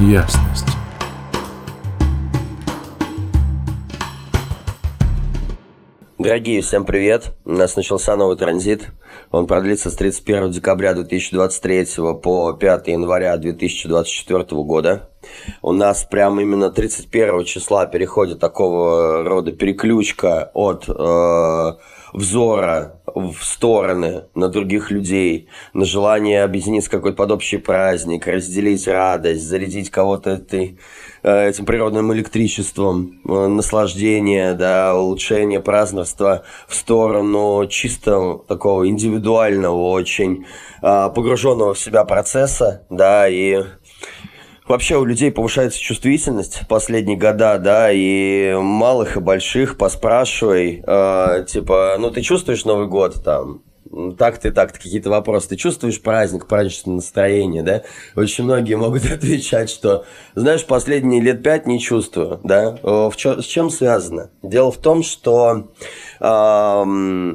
ясность. Дорогие, всем привет! У нас начался новый транзит. Он продлится с 31 декабря 2023 по 5 января 2024 года. У нас прямо именно 31 числа переходит такого рода переключка от э, взора в стороны на других людей, на желание объединиться какой-то под общий праздник, разделить радость, зарядить кого-то этой, э, этим природным электричеством, э, наслаждение, да, улучшение празднества в сторону чисто такого индивидуального, очень э, погруженного в себя процесса, да, и Вообще у людей повышается чувствительность последние года, да, и малых и больших поспрашивай, э, типа, ну ты чувствуешь Новый год там, так ты, так ты какие-то вопросы. Ты чувствуешь праздник, праздничное настроение, да? Очень многие могут отвечать, что, знаешь, последние лет пять не чувствую, да? В чё, с чем связано? Дело в том, что э,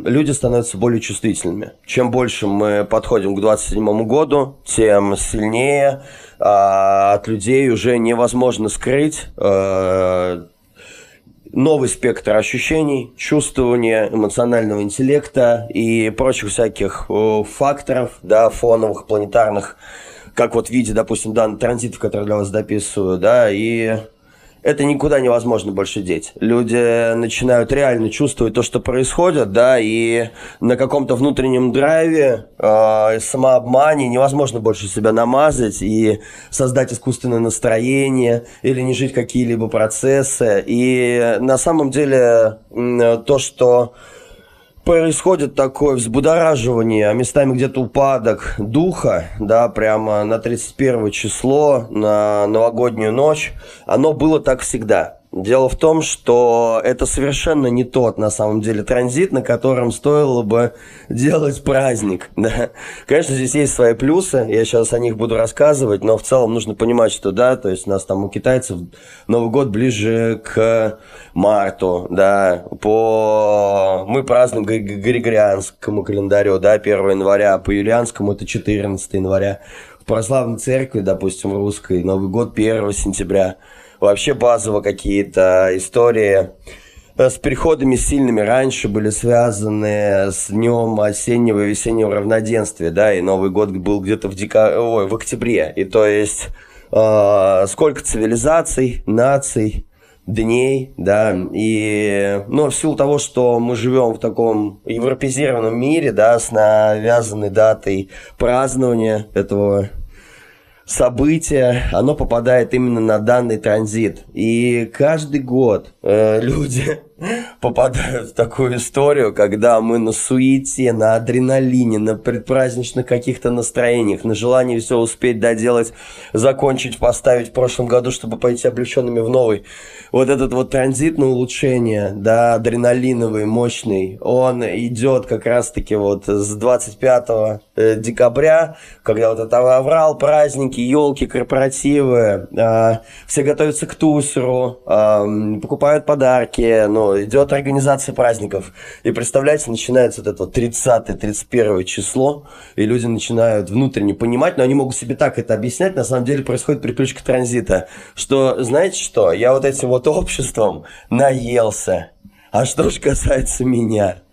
люди становятся более чувствительными. Чем больше мы подходим к 27 году, тем сильнее от людей уже невозможно скрыть э, новый спектр ощущений, чувствования, эмоционального интеллекта и прочих всяких факторов, да, фоновых, планетарных, как вот в виде, допустим, данных транзитов, которые для вас дописываю, да, и это никуда невозможно больше деть. Люди начинают реально чувствовать то, что происходит, да, и на каком-то внутреннем драйве, э, самообмане невозможно больше себя намазать и создать искусственное настроение или не жить какие-либо процессы. И на самом деле то, что происходит такое взбудораживание, а местами где-то упадок духа, да, прямо на 31 число, на новогоднюю ночь, оно было так всегда. Дело в том, что это совершенно не тот, на самом деле, транзит, на котором стоило бы делать праздник. Да? Конечно, здесь есть свои плюсы, я сейчас о них буду рассказывать, но в целом нужно понимать, что да, то есть у нас там у китайцев Новый год ближе к марту, да, по... мы празднуем григорианскому календарю, да, 1 января, по юлианскому это 14 января. В православной церкви, допустим, русской, Новый год 1 сентября – вообще базово какие-то истории э, с переходами сильными раньше были связаны с днем осеннего и весеннего равноденствия, да, и Новый год был где-то в, дека... Ой, в октябре. И то есть э, сколько цивилизаций, наций, дней, да, и, ну, в силу того, что мы живем в таком европезированном мире, да, с навязанной датой празднования этого событие, оно попадает именно на данный транзит. И каждый год э, люди попадают в такую историю, когда мы на суете, на адреналине, на предпраздничных каких-то настроениях, на желании все успеть доделать, закончить, поставить в прошлом году, чтобы пойти облегченными в новый. Вот этот вот транзит на улучшение, да, адреналиновый, мощный, он идет как раз-таки вот с 25 э, декабря, когда вот это аврал, праздники, елки, корпоративы, э, все готовятся к тусеру, э, покупают подарки, ну, идет организация праздников. И представляете, начинается вот это вот 30-31 число, и люди начинают внутренне понимать, но они могут себе так это объяснять, на самом деле происходит приключка транзита, что, знаете что, я вот этим вот обществом наелся. А что же касается меня?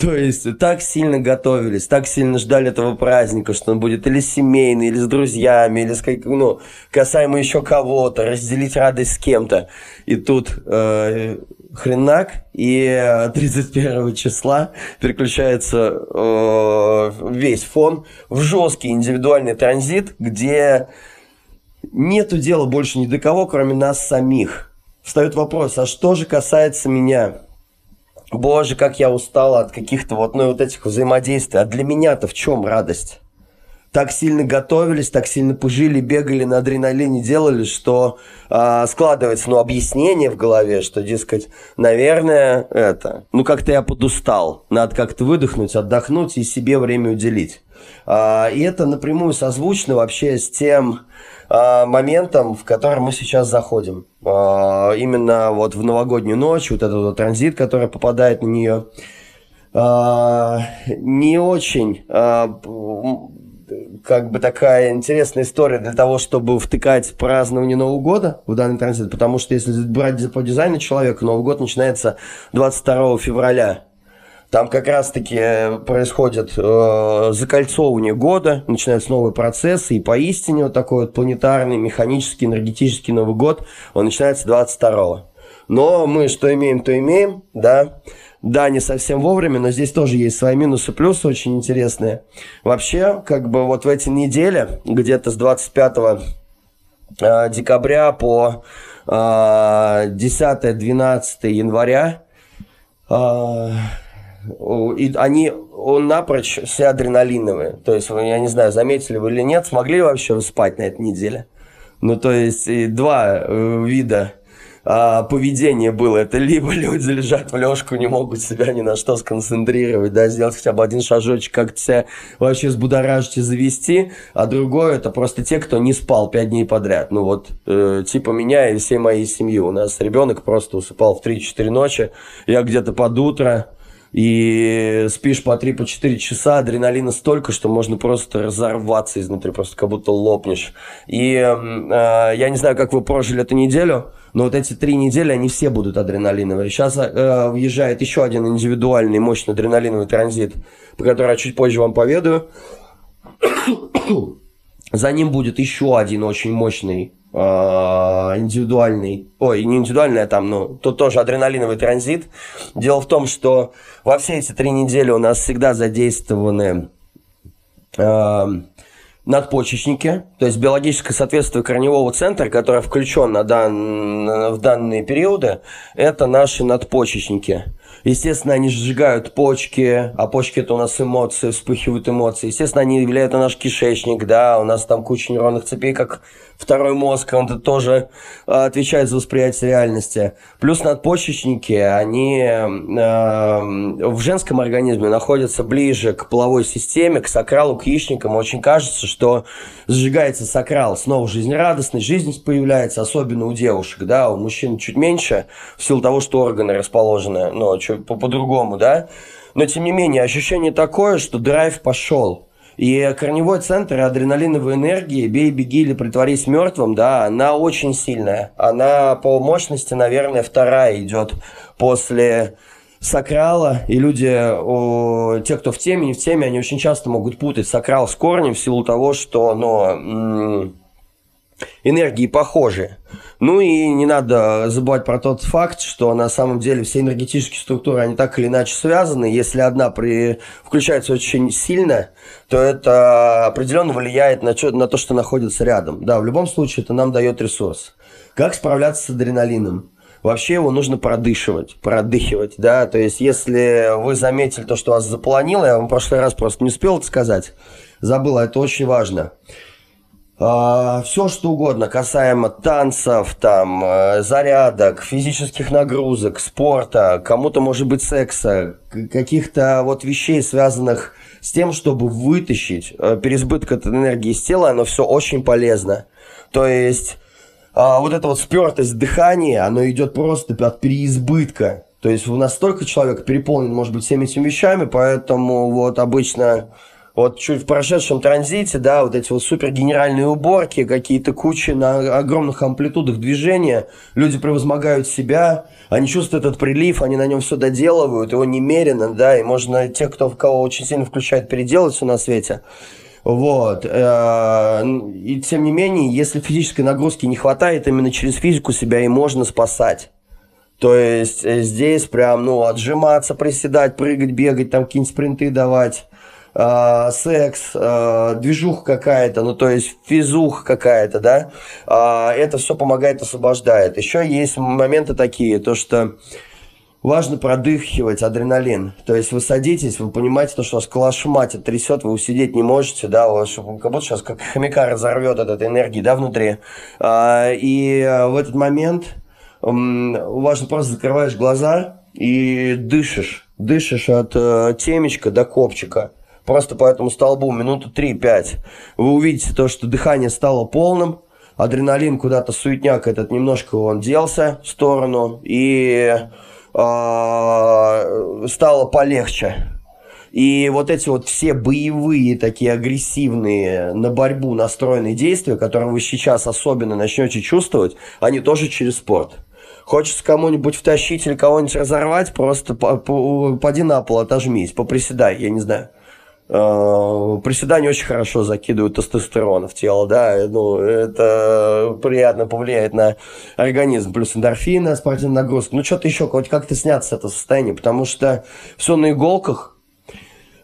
То есть так сильно готовились, так сильно ждали этого праздника, что он будет или семейный, или с друзьями, или с как, ну, касаемо еще кого-то, разделить радость с кем-то. И тут э, хренак, и 31 числа переключается э, весь фон в жесткий индивидуальный транзит, где нету дела больше ни до кого, кроме нас самих. Встает вопрос, а что же касается меня? Боже, как я устал от каких-то вот, ну, вот этих взаимодействий. А для меня-то в чем радость? Так сильно готовились, так сильно пыжили, бегали на адреналине, делали, что э, складывается, ну, объяснение в голове, что, дескать, наверное, это, ну, как-то я подустал, надо как-то выдохнуть, отдохнуть и себе время уделить. А, и это напрямую созвучно вообще с тем а, моментом, в который мы сейчас заходим. А, именно вот в новогоднюю ночь, вот этот вот транзит, который попадает на нее, а, не очень... А, как бы такая интересная история для того, чтобы втыкать празднование Нового года в данный транзит, потому что если брать по дизайну человека, Новый год начинается 22 февраля. Там как раз-таки э, происходит э, закольцовывание года, начинаются новые процессы, и поистине вот такой вот планетарный, механический, энергетический Новый год, он начинается 22 Но мы что имеем, то имеем, да. Да, не совсем вовремя, но здесь тоже есть свои минусы, плюсы очень интересные. Вообще, как бы вот в эти недели, где-то с 25 э, декабря по э, 10-12 января, э, и они он напрочь все адреналиновые. То есть, я не знаю, заметили вы или нет, смогли ли вообще спать на этой неделе? Ну, то есть, два э, вида а, поведение было. Это либо люди лежат в лёжку, не могут себя ни на что сконцентрировать, да, сделать хотя бы один шажочек, как-то себя вообще взбудоражить и завести, а другое это просто те, кто не спал пять дней подряд. Ну вот, э, типа меня и всей моей семьи. У нас ребенок просто усыпал в 3-4 ночи, я где-то под утро, и спишь по 3-4 по часа, адреналина столько, что можно просто разорваться изнутри, просто как будто лопнешь. И э, я не знаю, как вы прожили эту неделю, но вот эти три недели, они все будут адреналиновые. Сейчас э, въезжает еще один индивидуальный мощный адреналиновый транзит, по которому я чуть позже вам поведаю. За ним будет еще один очень мощный индивидуальный, ой, не индивидуальный, а там, ну, тут тоже адреналиновый транзит. Дело в том, что во все эти три недели у нас всегда задействованы э, надпочечники, то есть биологическое соответствие корневого центра, который включен на дан, в данные периоды, это наши надпочечники. Естественно, они сжигают почки, а почки это у нас эмоции, вспыхивают эмоции. Естественно, они влияют на наш кишечник, да, у нас там куча нейронных цепей, как второй мозг, он -то тоже а, отвечает за восприятие реальности. Плюс надпочечники, они э, в женском организме находятся ближе к половой системе, к сакралу, к яичникам. Очень кажется, что сжигается сакрал, снова жизнерадостность, жизненность появляется, особенно у девушек, да, у мужчин чуть меньше, в силу того, что органы расположены, ну, по-другому, да. Но, тем не менее, ощущение такое, что драйв пошел. И корневой центр адреналиновой энергии, бей, беги или притворись мертвым, да, она очень сильная. Она по мощности, наверное, вторая идет после сакрала, и люди, о, те, кто в теме, не в теме, они очень часто могут путать сакрал с корнем в силу того, что, ну, энергии похожи. Ну и не надо забывать про тот факт, что на самом деле все энергетические структуры, они так или иначе связаны. Если одна при... включается очень сильно, то это определенно влияет на, на то, что находится рядом. Да, в любом случае это нам дает ресурс. Как справляться с адреналином? Вообще его нужно продышивать, продыхивать, да, то есть если вы заметили то, что вас заполонило, я вам в прошлый раз просто не успел это сказать, забыл, а это очень важно – все что угодно касаемо танцев, там, э, зарядок, физических нагрузок, спорта, кому-то, может быть, секса, каких-то вот вещей, связанных с тем, чтобы вытащить э, переизбыток этой энергии из тела, оно все очень полезно. То есть а, вот эта вот спертость дыхания, оно идет просто от переизбытка. То есть настолько человек переполнен, может быть, всеми этими вещами, поэтому вот обычно вот чуть в прошедшем транзите, да, вот эти вот супер генеральные уборки, какие-то кучи на огромных амплитудах движения, люди превозмогают себя, они чувствуют этот прилив, они на нем все доделывают, его немерено, да, и можно тех, кто в кого очень сильно включает, переделать все на свете. Вот. Э, и тем не менее, если физической нагрузки не хватает, именно через физику себя и можно спасать. То есть э, здесь прям, ну, отжиматься, приседать, прыгать, бегать, там какие-нибудь спринты давать э, секс, э, движуха какая-то, ну то есть физуха какая-то, да, э, это все помогает, освобождает. Еще есть моменты такие, то что важно продыхивать адреналин. То есть вы садитесь, вы понимаете, то, что вас калашматит, трясет, вы усидеть не можете, да, у вас как будто сейчас как хомяка разорвет от этой энергии, да, внутри. А, и в этот момент важно просто закрываешь глаза и дышишь. Дышишь от э, темечка до копчика просто по этому столбу минуту 3-5, вы увидите то, что дыхание стало полным, адреналин куда-то, суетняк этот немножко он делся в сторону, и э, стало полегче. И вот эти вот все боевые, такие агрессивные, на борьбу настроенные действия, которые вы сейчас особенно начнете чувствовать, они тоже через спорт. Хочется кому-нибудь втащить или кого-нибудь разорвать, просто поди на пол, отожмись, поприседай, я не знаю. Э, приседания очень хорошо закидывают тестостерон в тело, да, ну, это приятно повлияет на организм, плюс эндорфины, спортивная нагрузка, ну, что-то еще, хоть как-то сняться с этого состояния, потому что все на иголках,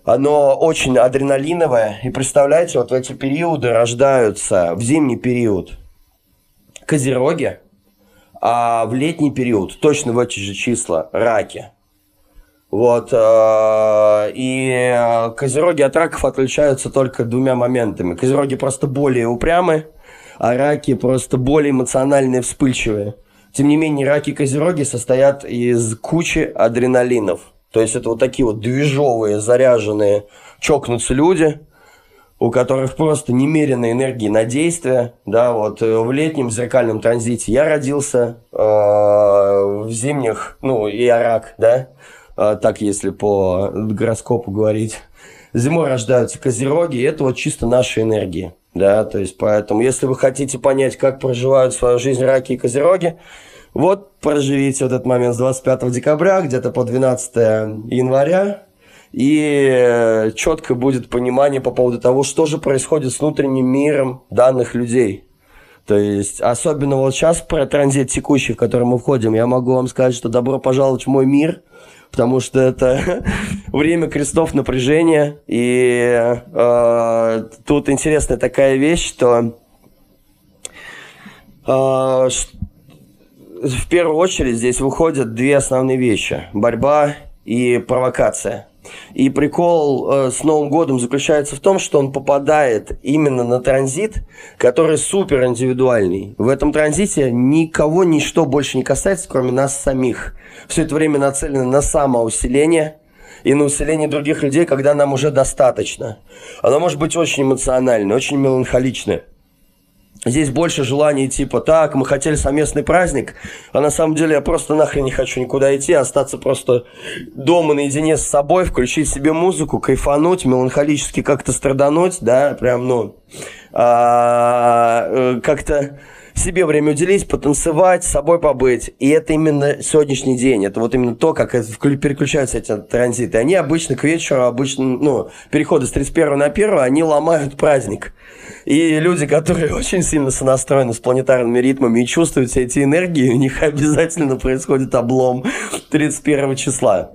оно очень адреналиновое, и представляете, вот в эти периоды рождаются, в зимний период, козероги, а в летний период, точно в эти же числа, раки – вот. Э, и э, козероги от раков отличаются только двумя моментами. Козероги просто более упрямы, а раки просто более эмоциональные, вспыльчивые. Тем не менее, раки и козероги состоят из кучи адреналинов. То есть это вот такие вот движовые, заряженные, чокнутся люди, у которых просто немеренная энергии на действие. Да, вот э, в летнем зеркальном транзите я родился, э, в зимних, ну, и рак, да, так если по гороскопу говорить. Зимой рождаются козероги, это вот чисто наши энергии. Да, то есть поэтому, если вы хотите понять, как проживают свою жизнь раки и козероги, вот проживите вот этот момент с 25 декабря где-то по 12 января, и э, четко будет понимание по поводу того, что же происходит с внутренним миром данных людей. То есть, особенно вот сейчас про транзит текущий, в который мы входим, я могу вам сказать, что добро пожаловать в мой мир – потому что это время крестов напряжения. И э, тут интересная такая вещь, что э, в первую очередь здесь выходят две основные вещи. Борьба и провокация. И прикол э, с Новым годом заключается в том, что он попадает именно на транзит, который супер индивидуальный. В этом транзите никого ничто больше не касается, кроме нас самих. Все это время нацелено на самоусиление и на усиление других людей, когда нам уже достаточно. Оно может быть очень эмоциональное, очень меланхоличное. Здесь больше желаний типа, так, мы хотели совместный праздник, а на самом деле я просто нахрен не хочу никуда идти, остаться просто дома наедине с собой, включить себе музыку, кайфануть, меланхолически как-то страдануть, да, прям, ну, а, э, как-то себе время уделить, потанцевать, с собой побыть. И это именно сегодняшний день. Это вот именно то, как переключаются эти транзиты. Они обычно к вечеру, обычно, ну, переходы с 31 на 1, они ломают праздник. И люди, которые очень сильно сонастроены с планетарными ритмами и чувствуют все эти энергии, у них обязательно происходит облом 31 числа.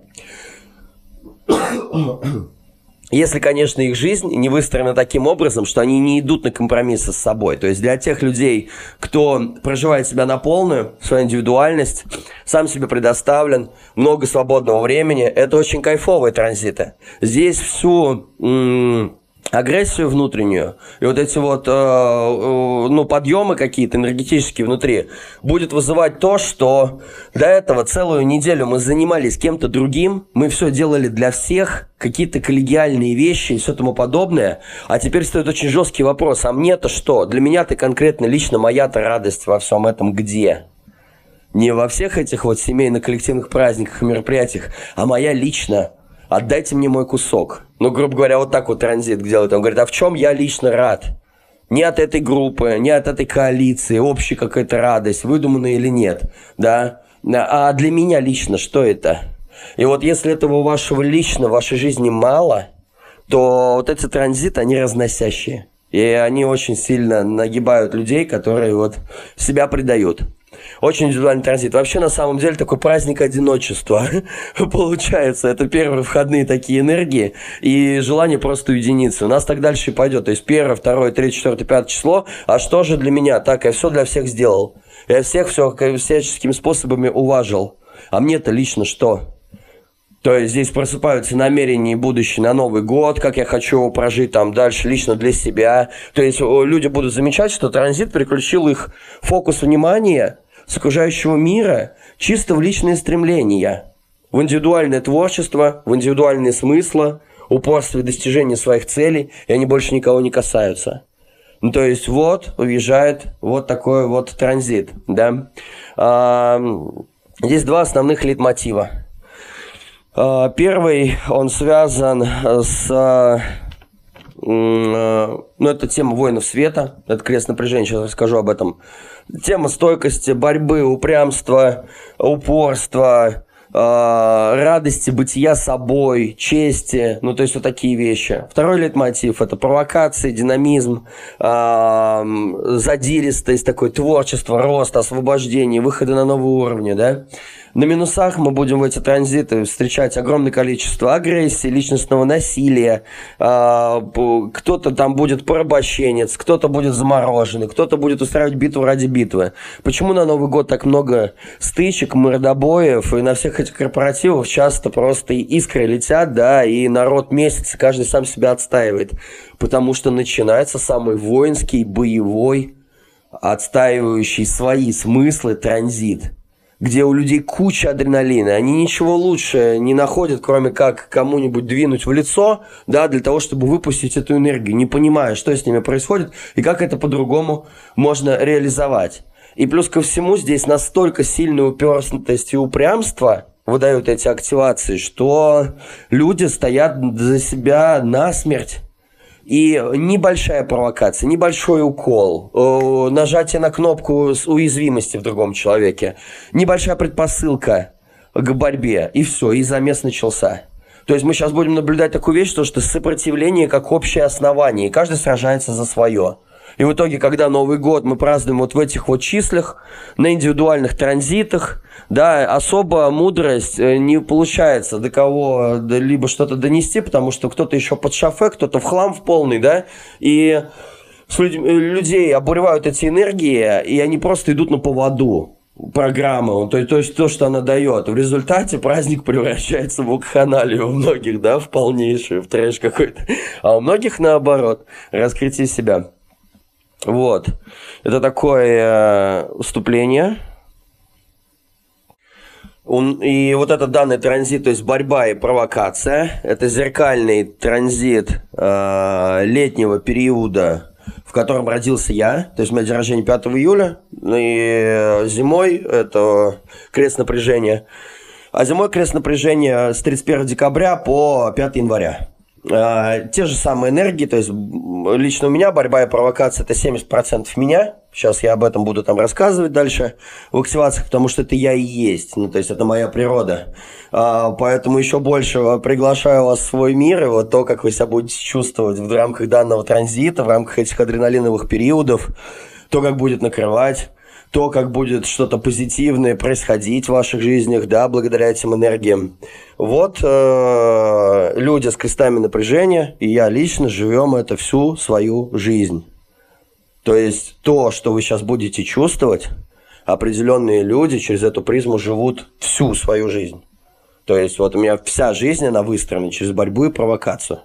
Если, конечно, их жизнь не выстроена таким образом, что они не идут на компромиссы с собой. То есть для тех людей, кто проживает себя на полную, свою индивидуальность, сам себе предоставлен, много свободного времени, это очень кайфовые транзиты. Здесь всю... М- агрессию внутреннюю и вот эти вот э, э, ну подъемы какие-то энергетические внутри будет вызывать то, что до этого целую неделю мы занимались кем-то другим, мы все делали для всех, какие-то коллегиальные вещи и все тому подобное, а теперь стоит очень жесткий вопрос, а мне-то что? Для меня ты конкретно лично моя-то радость во всем этом где? Не во всех этих вот семейно-коллективных праздниках и мероприятиях, а моя лично отдайте мне мой кусок. Ну, грубо говоря, вот так вот транзит делает. Он говорит, а в чем я лично рад? Не от этой группы, не от этой коалиции, общая какая-то радость, выдуманная или нет, да? А для меня лично что это? И вот если этого вашего лично в вашей жизни мало, то вот эти транзиты, они разносящие. И они очень сильно нагибают людей, которые вот себя предают. Очень индивидуальный транзит. Вообще, на самом деле, такой праздник одиночества получается. Это первые входные такие энергии и желание просто уединиться. У нас так дальше и пойдет. То есть первое, второе, третье, четвертое, пятое число. А что же для меня? Так, я все для всех сделал. Я всех все всяческими способами уважил. А мне-то лично что? То есть здесь просыпаются намерения и будущее на Новый год, как я хочу его прожить там дальше лично для себя. То есть люди будут замечать, что транзит переключил их фокус внимания с окружающего мира чисто в личные стремления, в индивидуальное творчество, в индивидуальные смыслы, упорство и достижение своих целей, и они больше никого не касаются. Ну, то есть вот уезжает вот такой вот транзит, да. А, здесь два основных лейтмотива. А, первый, он связан с... А, ну, это тема воинов света, это крест напряжения, сейчас расскажу об этом. Тема стойкости, борьбы, упрямства, упорства, а, радости бытия собой, чести, ну то есть вот такие вещи. Второй лейтмотив – это провокации, динамизм, э, задиристость, такое творчество, рост, освобождение, выходы на новые уровни, да. На минусах мы будем в эти транзиты встречать огромное количество агрессии, личностного насилия. А, кто-то там будет порабощенец, кто-то будет замороженный, кто-то будет устраивать битву ради битвы. Почему на Новый год так много стычек, мордобоев, и на всех этих корпоративах часто просто искры летят, да, и народ месяц, каждый сам себя отстаивает. Потому что начинается самый воинский, боевой, отстаивающий свои смыслы транзит – где у людей куча адреналина, они ничего лучше не находят, кроме как кому-нибудь двинуть в лицо, да, для того, чтобы выпустить эту энергию, не понимая, что с ними происходит и как это по-другому можно реализовать. И плюс ко всему здесь настолько сильная уперстность и упрямство выдают эти активации, что люди стоят за себя насмерть и небольшая провокация, небольшой укол, э, нажатие на кнопку уязвимости в другом человеке, небольшая предпосылка к борьбе, и все, и замес начался. То есть мы сейчас будем наблюдать такую вещь, то, что сопротивление как общее основание, и каждый сражается за свое. И в итоге, когда Новый год мы празднуем вот в этих вот числах, на индивидуальных транзитах, да, особо мудрость э, не получается до кого либо что-то донести, потому что кто-то еще под шафе, кто-то в хлам в полный, да, и с людь- людей обуревают эти энергии, и они просто идут на поводу программы, то, то есть то, что она дает. В результате праздник превращается в вакханалию у многих, да, в полнейшую, в трэш какой-то. А у многих наоборот, раскрытие себя. Вот. Это такое э, вступление. И вот этот данный транзит, то есть борьба и провокация, это зеркальный транзит э, летнего периода, в котором родился я. То есть у меня день рождения 5 июля, ну и зимой это крест напряжения. А зимой крест напряжения с 31 декабря по 5 января. А, те же самые энергии, то есть лично у меня борьба и провокация это 70% меня. Сейчас я об этом буду там рассказывать дальше в активациях, потому что это я и есть, ну то есть это моя природа. А, поэтому еще больше приглашаю вас в свой мир и вот то, как вы себя будете чувствовать в рамках данного транзита, в рамках этих адреналиновых периодов, то, как будет накрывать то, как будет что-то позитивное происходить в ваших жизнях, да, благодаря этим энергиям. Вот э, люди с крестами напряжения и я лично живем это всю свою жизнь. То есть то, что вы сейчас будете чувствовать, определенные люди через эту призму живут всю свою жизнь. То есть вот у меня вся жизнь, она выстроена через борьбу и провокацию.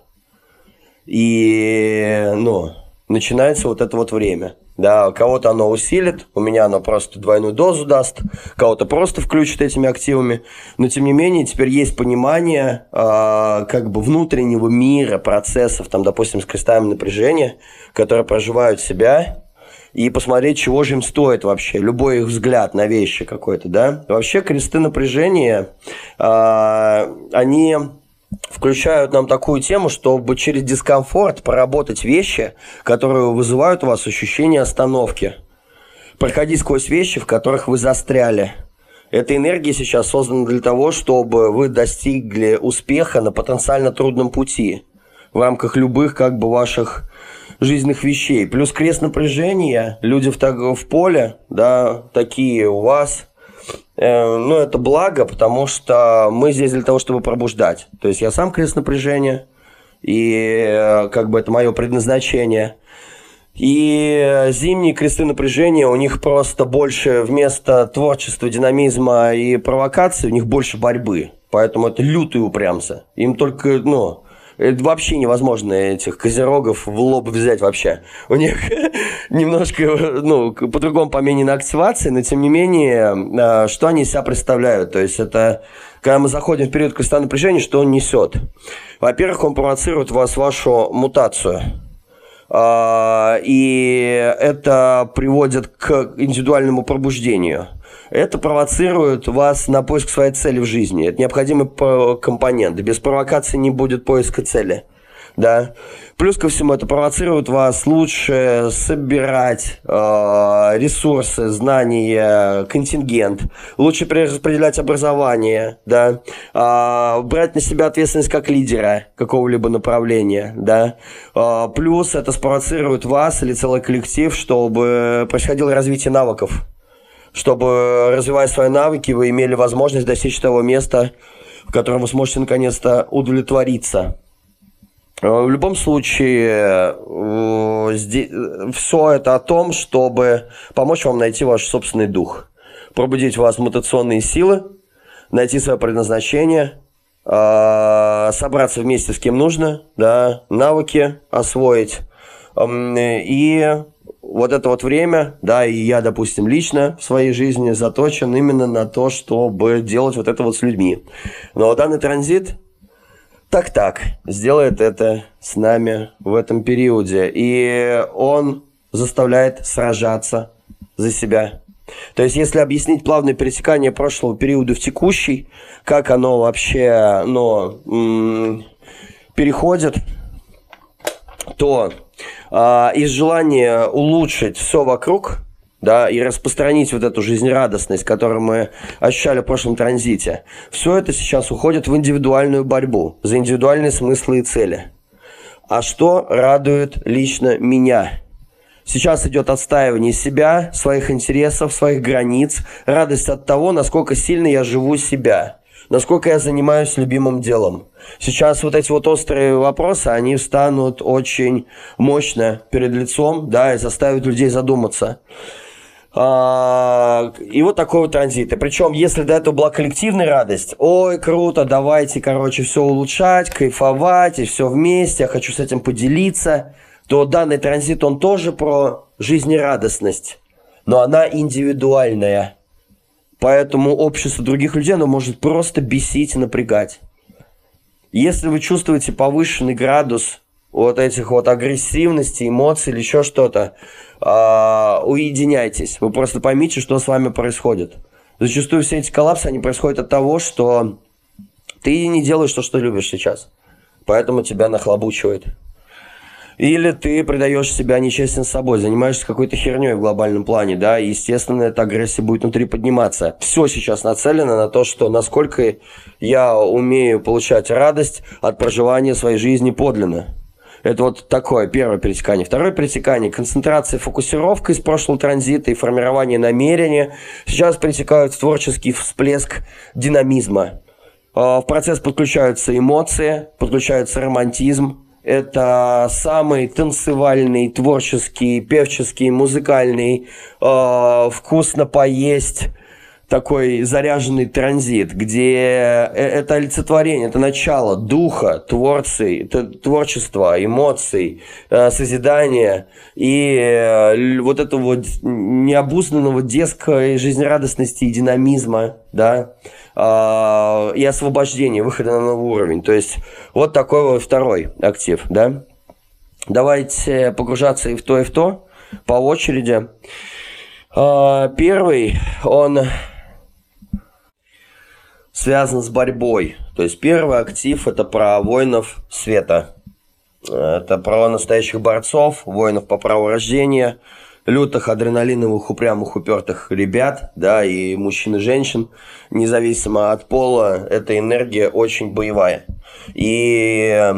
И, ну, начинается вот это вот время – да, кого-то оно усилит, у меня оно просто двойную дозу даст, кого-то просто включит этими активами. Но тем не менее, теперь есть понимание э, как бы внутреннего мира, процессов, там, допустим, с крестами напряжения, которые проживают себя, и посмотреть, чего же им стоит вообще, любой их взгляд на вещи какой-то, да. Вообще кресты напряжения, э, они включают нам такую тему, чтобы через дискомфорт проработать вещи, которые вызывают у вас ощущение остановки. Проходить сквозь вещи, в которых вы застряли. Эта энергия сейчас создана для того, чтобы вы достигли успеха на потенциально трудном пути в рамках любых как бы ваших жизненных вещей. Плюс крест напряжения, люди в, в поле, да, такие у вас – ну, это благо, потому что мы здесь для того, чтобы пробуждать. То есть я сам крест напряжения, и э, как бы это мое предназначение. И зимние кресты напряжения, у них просто больше вместо творчества, динамизма и провокации, у них больше борьбы. Поэтому это лютые упрямцы. Им только, ну, это вообще невозможно этих козерогов в лоб взять вообще. У них немножко, ну, по-другому поменена активация, но тем не менее, а, что они из себя представляют? То есть это, когда мы заходим в период креста напряжения, что он несет? Во-первых, он провоцирует вас вашу мутацию. а, и это приводит к индивидуальному пробуждению. Это провоцирует вас на поиск своей цели в жизни. Это необходимый компонент. Без провокации не будет поиска цели да. Плюс ко всему это провоцирует вас лучше собирать э, ресурсы, знания, контингент, лучше перераспределять образование, да, э, брать на себя ответственность как лидера какого-либо направления, да. Э, плюс это спровоцирует вас или целый коллектив, чтобы происходило развитие навыков, чтобы, развивая свои навыки, вы имели возможность достичь того места, в котором вы сможете наконец-то удовлетвориться Э, в любом случае, э, все это о том, чтобы помочь вам найти ваш собственный дух, пробудить в вас мутационные силы, найти свое предназначение, э, собраться вместе с кем нужно, да, навыки освоить. И вот это вот время, да, и я, допустим, лично в своей жизни заточен именно на то, чтобы делать вот это вот с людьми. Но данный транзит так-так, сделает это с нами в этом периоде. И он заставляет сражаться за себя. То есть, если объяснить плавное пересекание прошлого периода в текущий, как оно вообще ну, переходит, то э, из желания улучшить все вокруг – да, и распространить вот эту жизнерадостность, которую мы ощущали в прошлом транзите. Все это сейчас уходит в индивидуальную борьбу за индивидуальные смыслы и цели. А что радует лично меня? Сейчас идет отстаивание себя, своих интересов, своих границ, радость от того, насколько сильно я живу себя, насколько я занимаюсь любимым делом. Сейчас вот эти вот острые вопросы, они встанут очень мощно перед лицом, да, и заставят людей задуматься. А, и вот такой вот транзит. И причем, если до этого была коллективная радость, ой, круто, давайте, короче, все улучшать, кайфовать, и все вместе, я хочу с этим поделиться, то данный транзит, он тоже про жизнерадостность, но она индивидуальная. Поэтому общество других людей, оно может просто бесить и напрягать. Если вы чувствуете повышенный градус вот этих вот агрессивности, эмоций или еще что-то, э, уединяйтесь. Вы просто поймите, что с вами происходит. Зачастую все эти коллапсы, они происходят от того, что ты не делаешь то, что любишь сейчас. Поэтому тебя нахлобучивает. Или ты предаешь себя нечестен с собой, занимаешься какой-то херней в глобальном плане, да, и, естественно, эта агрессия будет внутри подниматься. Все сейчас нацелено на то, что насколько я умею получать радость от проживания своей жизни подлинно. Это вот такое первое пересекание. Второе пересекание – концентрация, фокусировка из прошлого транзита и формирование намерения. Сейчас пересекают творческий всплеск динамизма. А, в процесс подключаются эмоции, подключается романтизм, это самый танцевальный, творческий, певческий, музыкальный, э, вкусно поесть, такой заряженный транзит, где э, это олицетворение, это начало духа, творцы, это творчество, эмоций, э, созидания и э, вот этого необузданного детской жизнерадостности и динамизма, да, и освобождения, выхода на новый уровень. То есть вот такой вот второй актив, да. Давайте погружаться и в то, и в то по очереди. А, первый, он связан с борьбой. То есть первый актив это про воинов света. Это про настоящих борцов, воинов по праву рождения, лютых, адреналиновых, упрямых, упертых ребят, да, и мужчин и женщин, независимо от пола, эта энергия очень боевая. И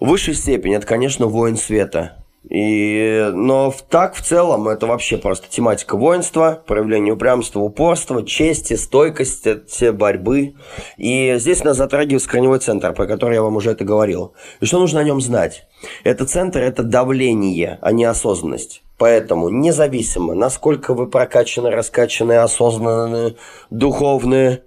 в высшей степени это, конечно, воин света. И, но так в целом это вообще просто тематика воинства, проявление упрямства, упорства, чести, стойкости, борьбы. И здесь нас затрагивается корневой центр, про который я вам уже это говорил. И что нужно о нем знать? Это центр – это давление, а не осознанность. Поэтому независимо, насколько вы прокачаны, раскачаны, осознанные, духовные,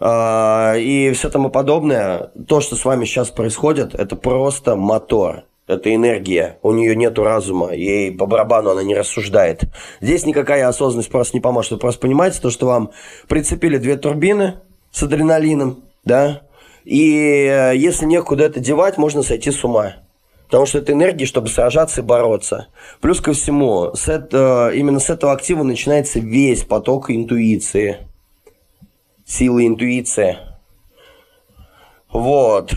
э, и все тому подобное, то, что с вами сейчас происходит, это просто мотор – это энергия, у нее нету разума, ей по барабану она не рассуждает. Здесь никакая осознанность просто не поможет. Вы просто понимаете, то, что вам прицепили две турбины с адреналином, да, и э, если некуда это девать, можно сойти с ума. Потому что это энергия, чтобы сражаться и бороться. Плюс ко всему, с это, именно с этого актива начинается весь поток интуиции. Силы интуиции. Вот.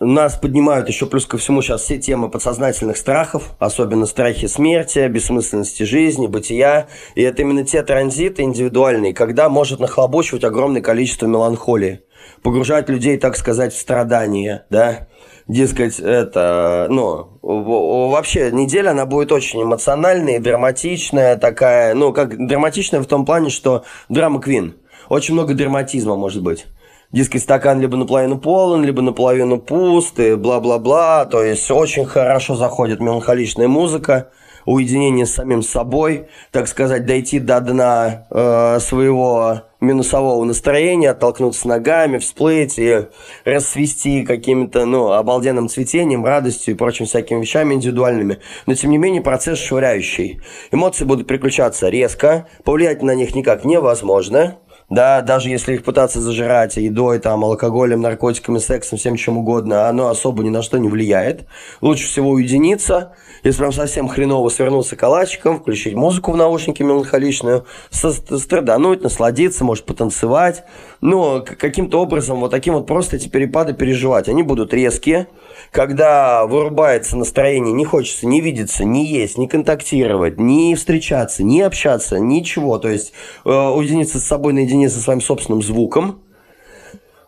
Нас поднимают еще плюс ко всему сейчас все темы подсознательных страхов, особенно страхи смерти, бессмысленности жизни, бытия. И это именно те транзиты индивидуальные, когда может нахлобучивать огромное количество меланхолии, погружать людей, так сказать, в страдания, да. Дескать, это, ну, вообще неделя, она будет очень эмоциональная, драматичная такая, ну, как драматичная в том плане, что драма Квин. Очень много драматизма может быть дескать, стакан либо наполовину полон, либо наполовину пуст, и бла-бла-бла. То есть очень хорошо заходит меланхоличная музыка, уединение с самим собой, так сказать, дойти до дна э, своего минусового настроения, оттолкнуться ногами, всплыть и расцвести каким-то, ну, обалденным цветением, радостью и прочим всякими вещами индивидуальными. Но, тем не менее, процесс швыряющий. Эмоции будут переключаться резко, повлиять на них никак невозможно, да, даже если их пытаться зажирать едой, там, алкоголем, наркотиками, сексом, всем чем угодно, оно особо ни на что не влияет. Лучше всего уединиться, если прям совсем хреново свернуться калачиком, включить музыку в наушники меланхоличную, страдануть, насладиться, может потанцевать, но каким-то образом вот таким вот просто эти перепады переживать. Они будут резкие, когда вырубается настроение, не хочется ни видеться, ни есть, ни контактировать, ни встречаться, ни общаться, ничего. То есть э, уединиться с собой наедине со своим собственным звуком,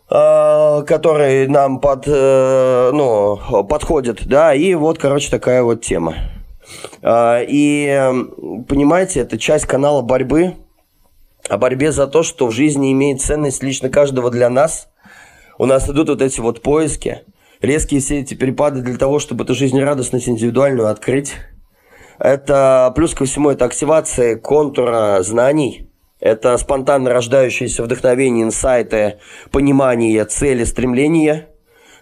э, который нам под, э, ну, подходит, да, и вот, короче, такая вот тема. Э, и, понимаете, это часть канала борьбы, о борьбе за то, что в жизни имеет ценность лично каждого для нас. У нас идут вот эти вот поиски – резкие все эти перепады для того, чтобы эту жизнерадостность индивидуальную открыть. Это, плюс ко всему, это активация контура знаний. Это спонтанно рождающиеся вдохновение, инсайты, понимание, цели, стремления.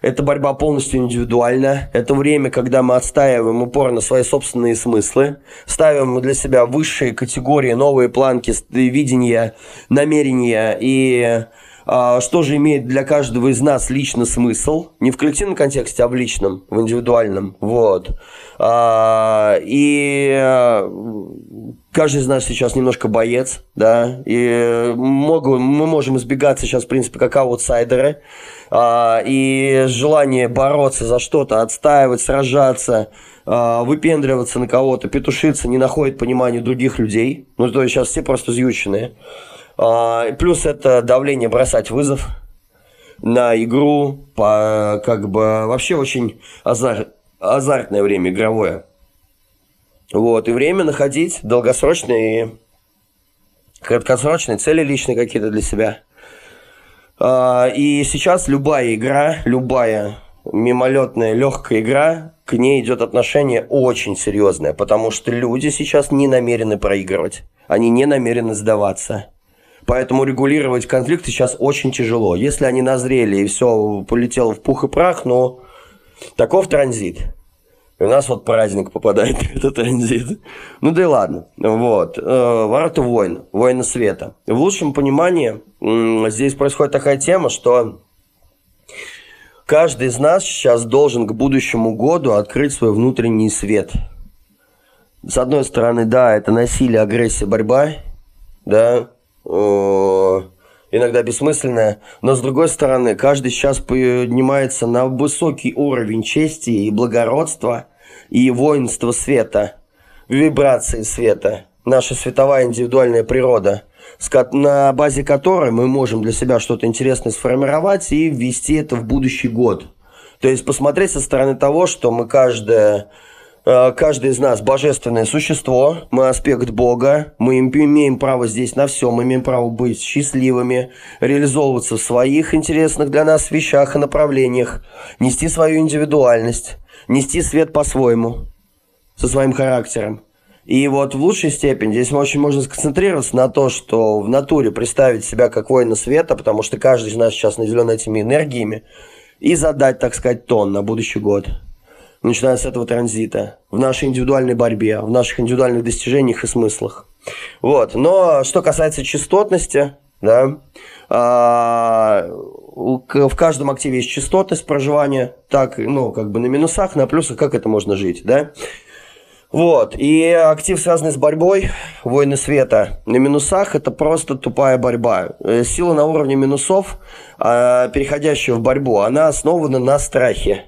Это борьба полностью индивидуальна. Это время, когда мы отстаиваем упорно свои собственные смыслы, ставим для себя высшие категории, новые планки видения, намерения и что же имеет для каждого из нас лично смысл, не в коллективном контексте, а в личном, в индивидуальном, вот. А, и э, каждый из нас сейчас немножко боец, да, и могу, мы можем избегать сейчас, в принципе, как аутсайдеры, а, и желание бороться за что-то, отстаивать, сражаться, выпендриваться на кого-то, петушиться не находит понимания других людей, ну, то есть сейчас все просто зъюченные. А, плюс это давление бросать вызов на игру, по, как бы вообще очень азар, азартное время игровое. Вот, и время находить долгосрочные и краткосрочные цели личные какие-то для себя. А, и сейчас любая игра, любая мимолетная легкая игра, к ней идет отношение очень серьезное, потому что люди сейчас не намерены проигрывать, они не намерены сдаваться. Поэтому регулировать конфликты сейчас очень тяжело. Если они назрели и все полетело в пух и прах, но таков транзит. И у нас вот праздник попадает в этот транзит. Ну да и ладно. Вот. Э, Ворота войн. Войны света. В лучшем понимании здесь происходит такая тема, что каждый из нас сейчас должен к будущему году открыть свой внутренний свет. С одной стороны, да, это насилие, агрессия, борьба, да, иногда бессмысленная, но с другой стороны, каждый сейчас поднимается на высокий уровень чести и благородства и воинства света, вибрации света, наша световая индивидуальная природа, на базе которой мы можем для себя что-то интересное сформировать и ввести это в будущий год. То есть посмотреть со стороны того, что мы каждое каждый из нас божественное существо, мы аспект Бога, мы имеем право здесь на все, мы имеем право быть счастливыми, реализовываться в своих интересных для нас вещах и направлениях, нести свою индивидуальность, нести свет по-своему, со своим характером. И вот в лучшей степени здесь очень можно сконцентрироваться на то, что в натуре представить себя как воина света, потому что каждый из нас сейчас наделен этими энергиями, и задать, так сказать, тон на будущий год начиная с этого транзита, в нашей индивидуальной борьбе, в наших индивидуальных достижениях и смыслах. Вот. Но что касается частотности, да, а, в каждом активе есть частотность проживания, так, ну, как бы на минусах, на плюсах, как это можно жить, да? Вот, и актив, связанный с борьбой, войны света на минусах, это просто тупая борьба. Э, сила на уровне минусов, а, переходящая в борьбу, она основана на страхе.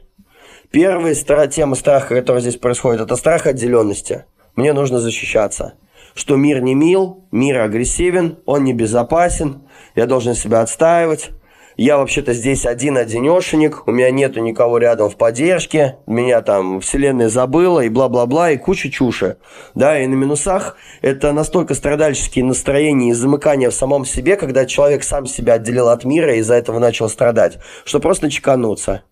Первая тема страха, которая здесь происходит, это страх отделенности. Мне нужно защищаться. Что мир не мил, мир агрессивен, он небезопасен, я должен себя отстаивать. Я вообще-то здесь один-одинешенек, у меня нету никого рядом в поддержке, меня там вселенная забыла и бла-бла-бла, и куча чуши. Да, и на минусах это настолько страдальческие настроения и замыкания в самом себе, когда человек сам себя отделил от мира и из-за этого начал страдать, что просто чекануться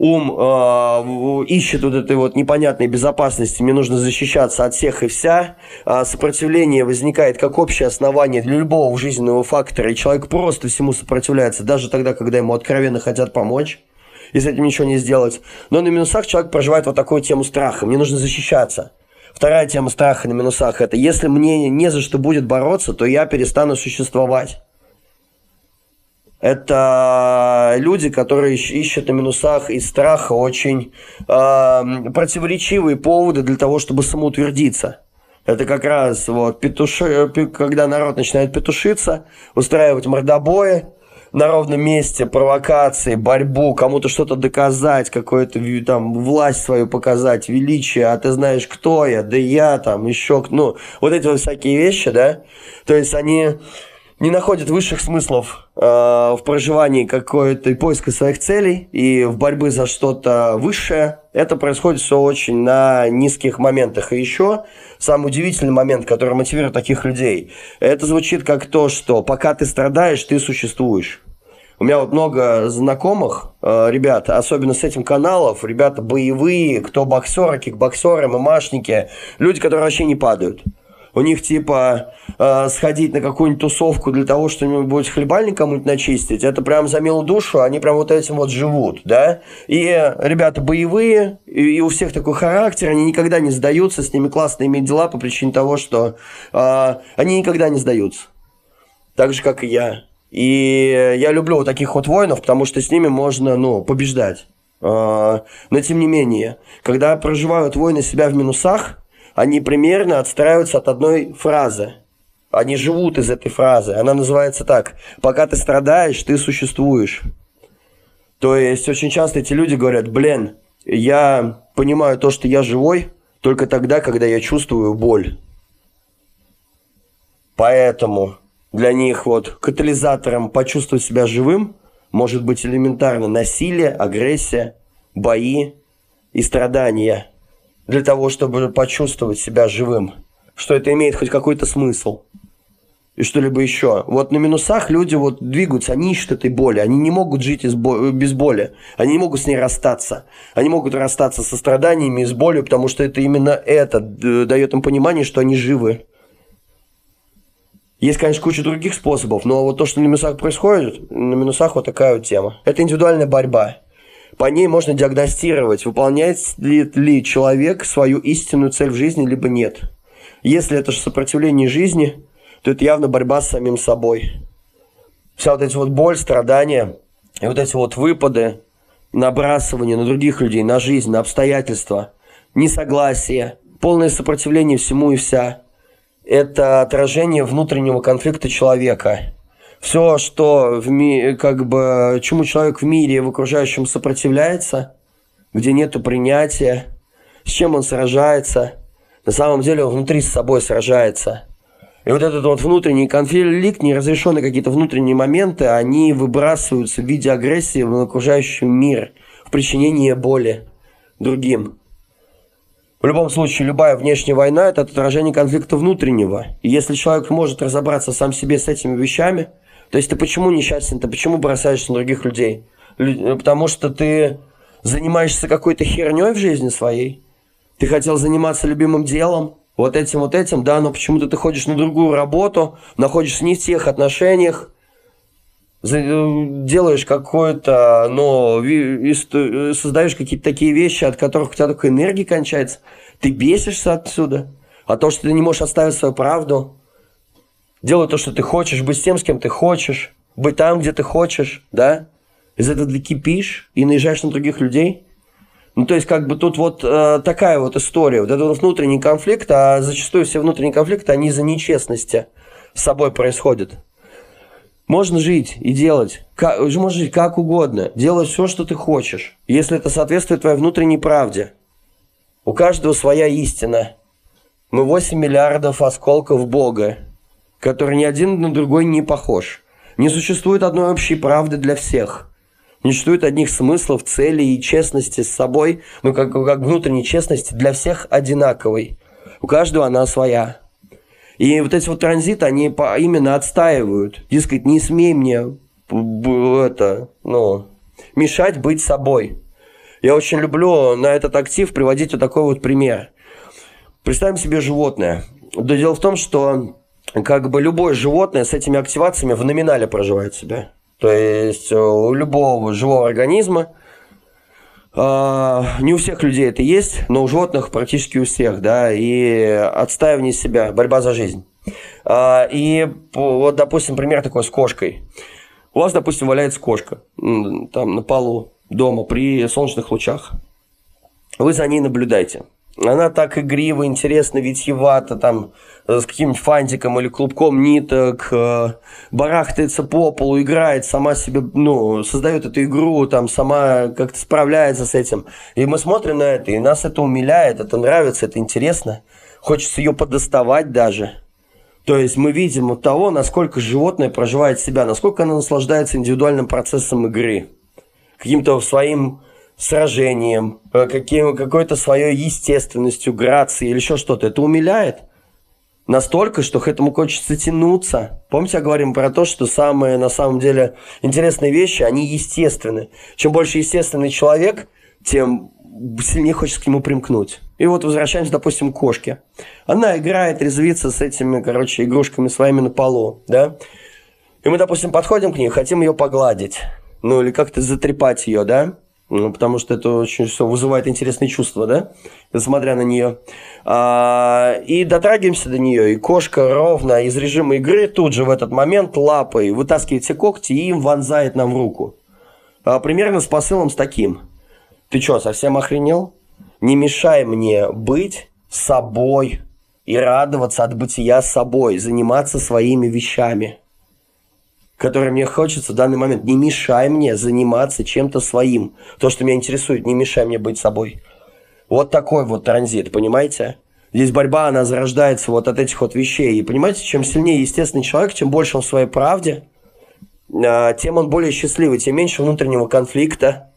ум э, ищет вот этой вот непонятной безопасности, мне нужно защищаться от всех и вся, э, сопротивление возникает как общее основание для любого жизненного фактора, и человек просто всему сопротивляется, даже тогда, когда ему откровенно хотят помочь, и с этим ничего не сделать. Но на минусах человек проживает вот такую тему страха, мне нужно защищаться. Вторая тема страха на минусах – это если мне не за что будет бороться, то я перестану существовать. Это люди, которые ищут на минусах из страха очень э, противоречивые поводы для того, чтобы самоутвердиться. Это как раз вот петуши, когда народ начинает петушиться, устраивать мордобои на ровном месте, провокации, борьбу, кому-то что-то доказать, какую-то там власть свою показать, величие, а ты знаешь, кто я, да я там, еще, ну, вот эти вот всякие вещи, да, то есть они не находят высших смыслов э, в проживании какой-то поиска своих целей и в борьбе за что-то высшее. Это происходит все очень на низких моментах. И еще самый удивительный момент, который мотивирует таких людей, это звучит как то, что пока ты страдаешь, ты существуешь. У меня вот много знакомых э, ребят, особенно с этим каналов, ребята боевые, кто боксеры, кикбоксеры, мамашники, люди, которые вообще не падают у них типа э, сходить на какую-нибудь тусовку для того, что-нибудь хлебальник кому-нибудь начистить, это прям за милую душу, они прям вот этим вот живут, да. И ребята боевые, и, и у всех такой характер, они никогда не сдаются, с ними классно иметь дела по причине того, что э, они никогда не сдаются. Так же, как и я. И я люблю вот таких вот воинов, потому что с ними можно, ну, побеждать. Э, но тем не менее, когда проживают воины себя в минусах, они примерно отстраиваются от одной фразы. Они живут из этой фразы. Она называется так. Пока ты страдаешь, ты существуешь. То есть очень часто эти люди говорят, блин, я понимаю то, что я живой, только тогда, когда я чувствую боль. Поэтому для них вот катализатором почувствовать себя живым может быть элементарно насилие, агрессия, бои и страдания – для того, чтобы почувствовать себя живым, что это имеет хоть какой-то смысл и что-либо еще. Вот на минусах люди вот двигаются, они ищут этой боли, они не могут жить из бо- без боли, они не могут с ней расстаться. Они могут расстаться со страданиями и с болью, потому что это именно это дает им понимание, что они живы. Есть, конечно, куча других способов, но вот то, что на минусах происходит, на минусах вот такая вот тема. Это индивидуальная борьба. По ней можно диагностировать, выполняет ли, ли человек свою истинную цель в жизни, либо нет. Если это же сопротивление жизни, то это явно борьба с самим собой. Вся вот эти вот боль, страдания и вот эти вот выпады, набрасывание на других людей, на жизнь, на обстоятельства, несогласие, полное сопротивление всему и вся – это отражение внутреннего конфликта человека – все, что в ми- как бы чему человек в мире в окружающем сопротивляется, где нету принятия, с чем он сражается, на самом деле он внутри с собой сражается. И вот этот вот внутренний конфликт, неразрешенные какие-то внутренние моменты, они выбрасываются в виде агрессии в окружающий мир, в причинении боли другим. В любом случае, любая внешняя война – это отражение конфликта внутреннего. И если человек может разобраться сам себе с этими вещами – то есть ты почему несчастен, ты почему бросаешься на других людей? Лю- потому что ты занимаешься какой-то херней в жизни своей. Ты хотел заниматься любимым делом, вот этим, вот этим, да, но почему-то ты ходишь на другую работу, находишься не в тех отношениях, делаешь какое-то, но создаешь какие-то такие вещи, от которых у тебя только энергия кончается, ты бесишься отсюда, а то, что ты не можешь оставить свою правду, делай то, что ты хочешь, быть с тем, с кем ты хочешь, быть там, где ты хочешь, да? Из этого ты кипишь и наезжаешь на других людей. Ну, то есть, как бы тут вот э, такая вот история, вот этот вот внутренний конфликт, а зачастую все внутренние конфликты, они из-за нечестности с собой происходят. Можно жить и делать, как, можно жить как угодно, делать все, что ты хочешь, если это соответствует твоей внутренней правде. У каждого своя истина. Мы 8 миллиардов осколков Бога, который ни один на другой не похож. Не существует одной общей правды для всех. Не существует одних смыслов, целей и честности с собой, ну как, как внутренней честности для всех одинаковой. У каждого она своя. И вот эти вот транзиты, они по, именно отстаивают. Дескать, не смей мне это, ну, мешать быть собой. Я очень люблю на этот актив приводить вот такой вот пример. Представим себе животное. Да дело в том, что как бы любое животное с этими активациями в номинале проживает себя. То есть у любого живого организма а, не у всех людей это есть, но у животных практически у всех, да, и отстаивание себя, борьба за жизнь. А, и вот, допустим, пример такой с кошкой. У вас, допустим, валяется кошка там на полу дома при солнечных лучах. Вы за ней наблюдаете. Она так игриво, интересно, витьевато, там, с каким-нибудь фантиком или клубком ниток, э, барахтается по полу, играет, сама себе, ну, создает эту игру, там, сама как-то справляется с этим. И мы смотрим на это, и нас это умиляет, это нравится, это интересно. Хочется ее подоставать даже. То есть мы видим от того, насколько животное проживает себя, насколько оно наслаждается индивидуальным процессом игры, каким-то своим сражением, э, каким, какой-то своей естественностью, грацией или еще что-то. Это умиляет настолько, что к этому хочется тянуться. Помните, говорим про то, что самые, на самом деле, интересные вещи, они естественны. Чем больше естественный человек, тем сильнее хочется к нему примкнуть. И вот возвращаемся, допустим, к кошке. Она играет, резвится с этими, короче, игрушками своими на полу, да? И мы, допустим, подходим к ней, хотим ее погладить. Ну, или как-то затрепать ее, да? Ну, потому что это очень все вызывает интересные чувства, да, смотря на нее. А, и дотрагиваемся до нее, и кошка ровно из режима игры тут же в этот момент лапой вытаскивает все когти и им вонзает нам в руку. А, примерно с посылом с таким. Ты что, совсем охренел? Не мешай мне быть собой и радоваться от бытия собой, заниматься своими вещами который мне хочется в данный момент. Не мешай мне заниматься чем-то своим. То, что меня интересует, не мешай мне быть собой. Вот такой вот транзит, понимаете? Здесь борьба, она зарождается вот от этих вот вещей. И понимаете, чем сильнее естественный человек, чем больше он в своей правде, а, тем он более счастливый, тем меньше внутреннего конфликта,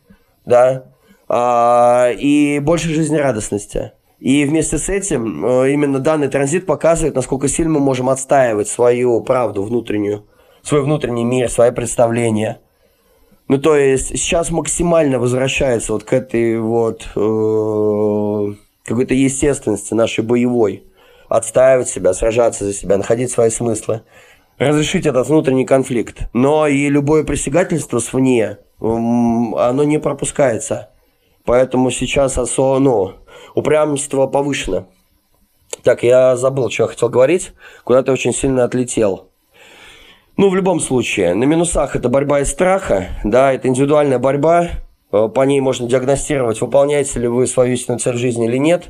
да, а, и больше жизнерадостности. И вместе с этим э, именно данный транзит показывает, насколько сильно мы можем отстаивать свою правду внутреннюю свой внутренний мир, свои представления. Ну, то есть сейчас максимально возвращается вот к этой вот э, какой-то естественности нашей боевой. Отстаивать себя, сражаться за себя, находить свои смыслы. Разрешить этот внутренний конфликт. Но и любое присягательство свне, оно не пропускается. Поэтому сейчас осо, ну, упрямство повышено. Так, я забыл, что я хотел говорить. Куда-то очень сильно отлетел. Ну, в любом случае, на минусах это борьба из страха, да, это индивидуальная борьба, э, по ней можно диагностировать, выполняете ли вы свою истинную цель жизни или нет.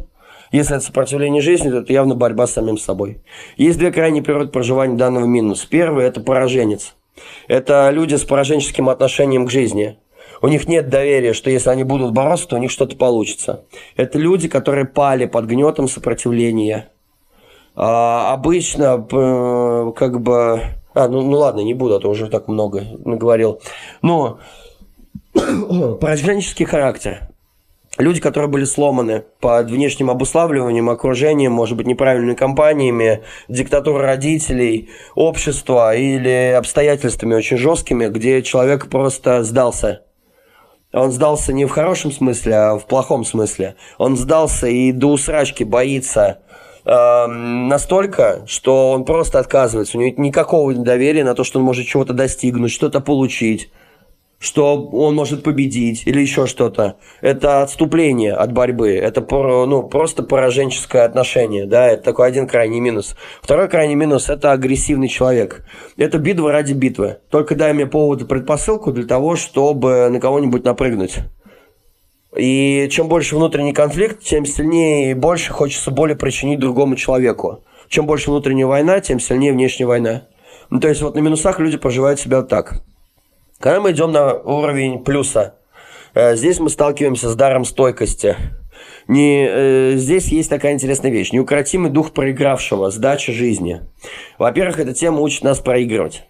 Если это сопротивление жизни, то это явно борьба с самим собой. Есть две крайние природы проживания данного минуса. Первый – это пораженец. Это люди с пораженческим отношением к жизни. У них нет доверия, что если они будут бороться, то у них что-то получится. Это люди, которые пали под гнетом сопротивления. А, обычно, как бы, а, ну, ну ладно, не буду, а то уже так много наговорил. Но пораженческий характер. Люди, которые были сломаны под внешним обуславливанием, окружением, может быть, неправильными компаниями, диктатурой родителей, общества или обстоятельствами очень жесткими, где человек просто сдался. Он сдался не в хорошем смысле, а в плохом смысле. Он сдался и до усрачки боится э, настолько, что он просто отказывается. У него никакого доверия на то, что он может чего-то достигнуть, что-то получить, что он может победить или еще что-то. Это отступление от борьбы, это ну, просто пораженческое отношение, да, это такой один крайний минус. Второй крайний минус – это агрессивный человек. Это битва ради битвы. Только дай мне повод и предпосылку для того, чтобы на кого-нибудь напрыгнуть. И чем больше внутренний конфликт, тем сильнее и больше хочется боли причинить другому человеку. Чем больше внутренняя война, тем сильнее внешняя война. Ну, то есть вот на минусах люди проживают себя так – когда мы идем на уровень плюса, э, здесь мы сталкиваемся с даром стойкости. Не, э, здесь есть такая интересная вещь. Неукротимый дух проигравшего, сдача жизни. Во-первых, эта тема учит нас проигрывать.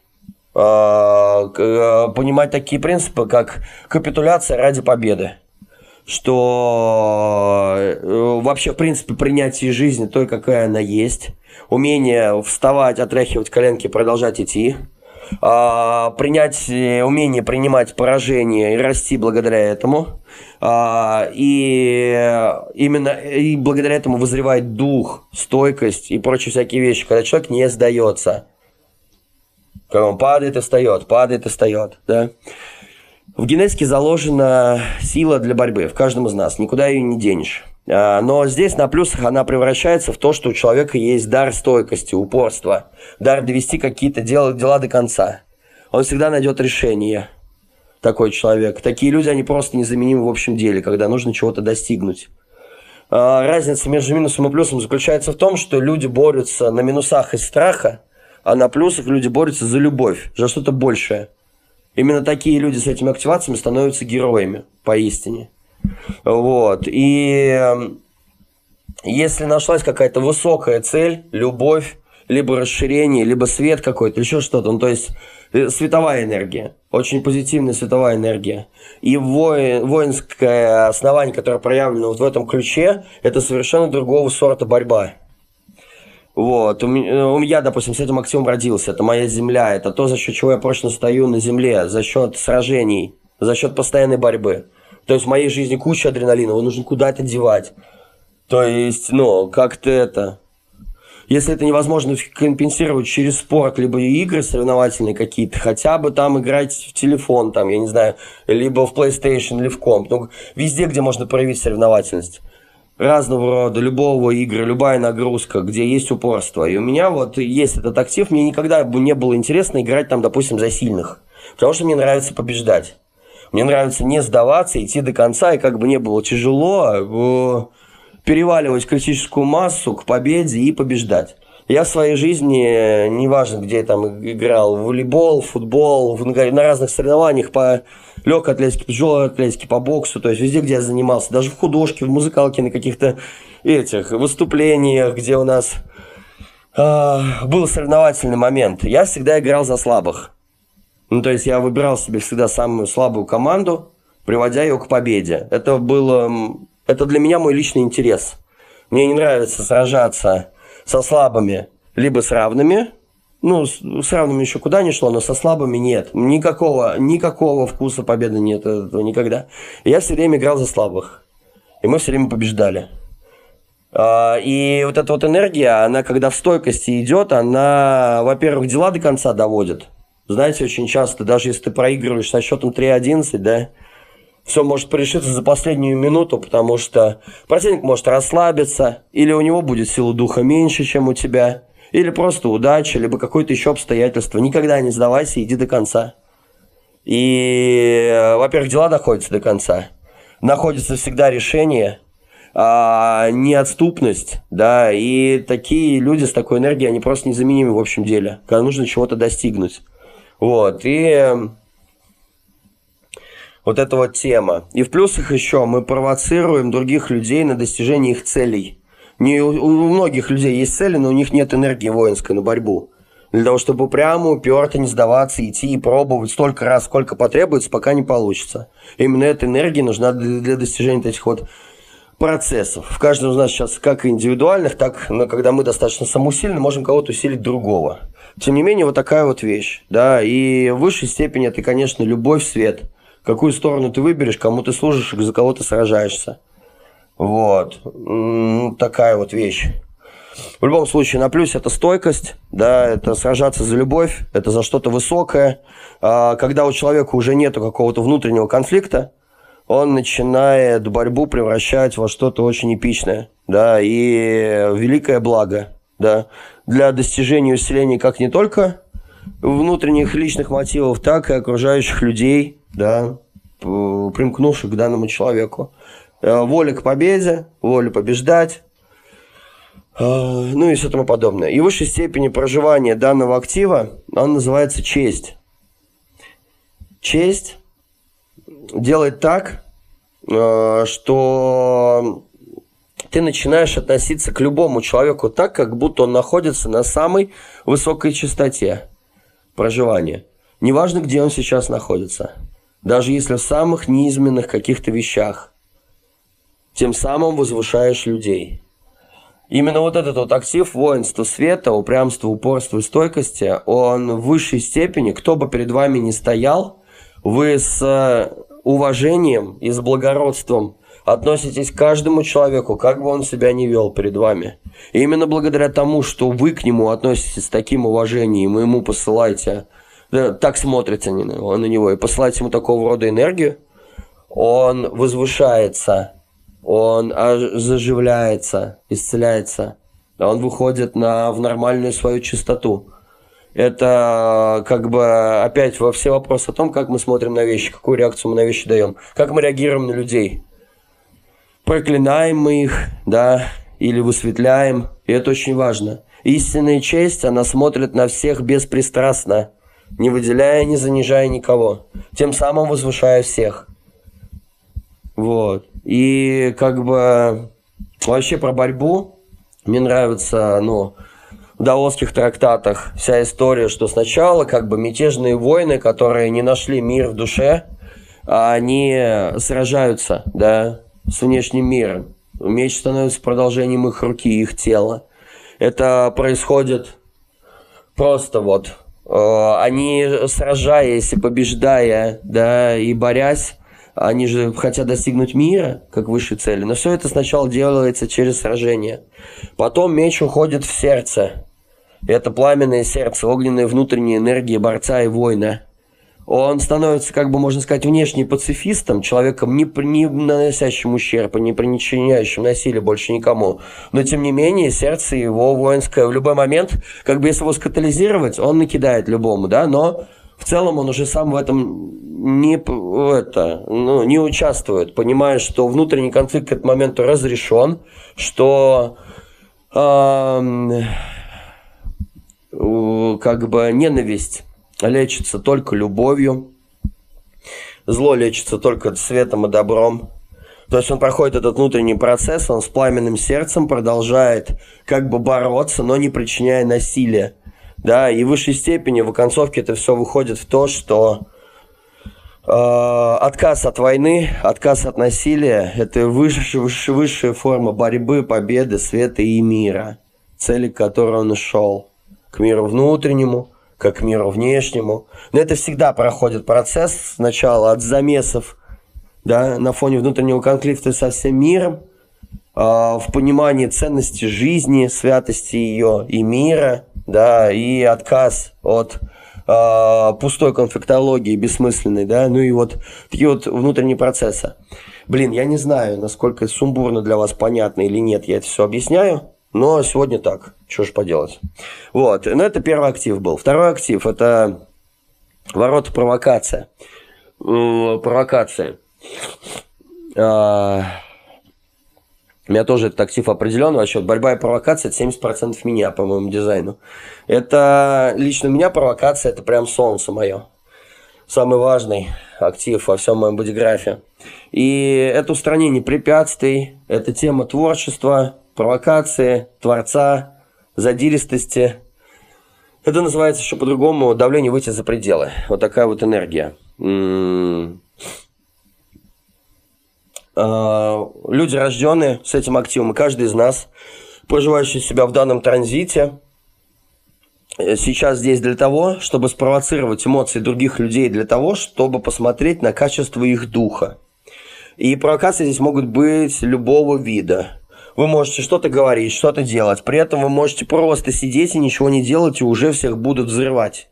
Э, э, понимать такие принципы, как капитуляция ради победы. Что э, вообще, в принципе, принятие жизни той, какая она есть. Умение вставать, отряхивать коленки, продолжать идти – а, принять, э, умение принимать поражение и расти благодаря этому. А, и именно и благодаря этому вызревает дух, стойкость и прочие всякие вещи, когда человек не сдается. Когда он падает и встает, падает и встает. Да? В генетике заложена сила для борьбы в каждом из нас, никуда ее не денешь. А, но здесь на плюсах она превращается в то, что у человека есть дар стойкости, упорства, дар довести какие-то дела, дела до конца. Он всегда найдет решение, такой человек. Такие люди, они просто незаменимы в общем деле, когда нужно чего-то достигнуть. А, разница между минусом и плюсом заключается в том, что люди борются на минусах из страха, а на плюсах люди борются за любовь, за что-то большее. Именно такие люди с этими активациями становятся героями, поистине. Вот. И эм, если нашлась какая-то высокая цель, любовь, либо расширение, либо свет какой-то, еще что-то, ну, то есть э, световая энергия, очень позитивная световая энергия. И воин, воинское основание, которое проявлено вот в этом ключе, это совершенно другого сорта борьба. Вот, у меня, меня, допустим, с этим активом родился, это моя земля, это то, за счет чего я прочно стою на земле, за счет сражений, за счет постоянной борьбы. То есть в моей жизни куча адреналина, его нужно куда-то девать. То есть, ну, как-то это... Если это невозможно компенсировать через спорт, либо игры соревновательные какие-то, хотя бы там играть в телефон, там, я не знаю, либо в PlayStation, или в комп. Ну, везде, где можно проявить соревновательность. Разного рода, любого игры, любая нагрузка, где есть упорство. И у меня вот есть этот актив, мне никогда не было интересно играть там, допустим, за сильных. Потому что мне нравится побеждать. Мне нравится не сдаваться, идти до конца, и как бы не было тяжело, переваливать критическую массу к победе и побеждать. Я в своей жизни, неважно, где я там играл, в волейбол, в футбол, в, на разных соревнованиях по легкой атлетике, тяжелой атлетике, по боксу, то есть везде, где я занимался, даже в художке, в музыкалке, на каких-то этих выступлениях, где у нас э, был соревновательный момент, я всегда играл за слабых. Ну, то есть я выбирал себе всегда самую слабую команду, приводя ее к победе. Это было... Это для меня мой личный интерес. Мне не нравится сражаться со слабыми, либо с равными. Ну, с, с равными еще куда ни шло, но со слабыми нет. Никакого, никакого вкуса победы нет этого никогда. Я все время играл за слабых. И мы все время побеждали. А, и вот эта вот энергия, она когда в стойкости идет, она, во-первых, дела до конца доводит. Знаете, очень часто, даже если ты проигрываешь со счетом 3-11, да, все может порешиться за последнюю минуту, потому что противник может расслабиться, или у него будет сила духа меньше, чем у тебя, или просто удача, либо какое-то еще обстоятельство. Никогда не сдавайся, иди до конца. И, во-первых, дела доходятся до конца. Находится всегда решение, а, неотступность, да, и такие люди с такой энергией, они просто незаменимы в общем деле, когда нужно чего-то достигнуть. Вот, и вот эта вот тема. И в плюсах еще мы провоцируем других людей на достижение их целей. Не, у, у многих людей есть цели, но у них нет энергии воинской на борьбу. Для того, чтобы прямо уперто не сдаваться, идти и пробовать столько раз, сколько потребуется, пока не получится. Именно эта энергия нужна для, для достижения этих вот процессов. В каждом из нас сейчас как индивидуальных, так, но когда мы достаточно самоусильны, можем кого-то усилить другого. Тем не менее, вот такая вот вещь, да, и в высшей степени это, конечно, любовь, свет. Какую сторону ты выберешь, кому ты служишь, за кого ты сражаешься. Вот. Такая вот вещь. В любом случае, на плюсе это стойкость, да, это сражаться за любовь, это за что-то высокое. А, когда у человека уже нету какого-то внутреннего конфликта, он начинает борьбу превращать во что-то очень эпичное, да, и великое благо, да, для достижения усиления как не только внутренних личных мотивов, так и окружающих людей, да, примкнувших к данному человеку. Э, воля к победе, воля побеждать, э, ну и все тому подобное. И высшей степени проживания данного актива, он называется честь. Честь делает так, э, что ты начинаешь относиться к любому человеку так, как будто он находится на самой высокой частоте проживания. Неважно, где он сейчас находится. Даже если в самых низменных каких-то вещах. Тем самым возвышаешь людей. Именно вот этот вот актив воинства света, упрямства, упорства и стойкости, он в высшей степени, кто бы перед вами ни стоял, вы с уважением и с благородством относитесь к каждому человеку, как бы он себя ни вел перед вами. И именно благодаря тому, что вы к нему относитесь с таким уважением, и ему посылаете, так смотрите на него, на него, и посылаете ему такого рода энергию, он возвышается, он заживляется, исцеляется, он выходит на, в нормальную свою чистоту. Это как бы опять во все вопросы о том, как мы смотрим на вещи, какую реакцию мы на вещи даем, как мы реагируем на людей. Проклинаем мы их, да, или высветляем, и это очень важно. Истинная честь, она смотрит на всех беспристрастно, не выделяя, не занижая никого, тем самым возвышая всех. Вот. И как бы вообще про борьбу мне нравится, ну, в даосских трактатах вся история, что сначала как бы мятежные войны, которые не нашли мир в душе, они сражаются, да, с внешним миром. Меч становится продолжением их руки, их тела. Это происходит просто вот. Э, они, сражаясь и побеждая, да, и борясь, они же хотят достигнуть мира, как высшей цели. Но все это сначала делается через сражение. Потом меч уходит в сердце. Это пламенное сердце, огненная внутренняя энергия борца и воина он становится, как бы можно сказать, внешне пацифистом, человеком, не, не наносящим ущерба, не причиняющим насилия больше никому. Но, тем не менее, сердце его воинское в любой момент, как бы если его скатализировать, он накидает любому, да, но в целом он уже сам в этом не, это, ну, не участвует, понимая, что внутренний конфликт к этому моменту разрешен, что э, как бы ненависть лечится только любовью, зло лечится только светом и добром. То есть он проходит этот внутренний процесс, он с пламенным сердцем продолжает как бы бороться, но не причиняя насилия. Да, и в высшей степени в оконцовке это все выходит в то, что э, отказ от войны, отказ от насилия – это высшая, высшая, высшая форма борьбы, победы, света и мира, цели к которой он шел. К миру внутреннему, к миру внешнему. Но это всегда проходит процесс сначала от замесов да, на фоне внутреннего конфликта со всем миром, э, в понимании ценности жизни, святости ее и мира, да, и отказ от э, пустой конфликтологии, бессмысленной, да, ну и вот такие вот внутренние процессы. Блин, я не знаю, насколько сумбурно для вас понятно или нет, я это все объясняю. Но сегодня так. Что ж поделать. Вот. Ну, это первый актив был. Второй актив – это ворота провокация. Провокация. А, у меня тоже этот актив определен вообще. Борьба и провокация – это 70% меня по моему дизайну. Это лично у меня провокация – это прям солнце мое. Самый важный актив во всем моем бодиграфе. И это устранение препятствий, это тема творчества, провокации, творца, задиристости. Это называется еще по-другому давление выйти за пределы. Вот такая вот энергия. А, люди, рожденные с этим активом, и каждый из нас, проживающий себя в данном транзите, э, сейчас здесь для того, чтобы спровоцировать эмоции других людей, для того, чтобы посмотреть на качество их духа. И провокации здесь могут быть любого вида вы можете что-то говорить, что-то делать. При этом вы можете просто сидеть и ничего не делать, и уже всех будут взрывать.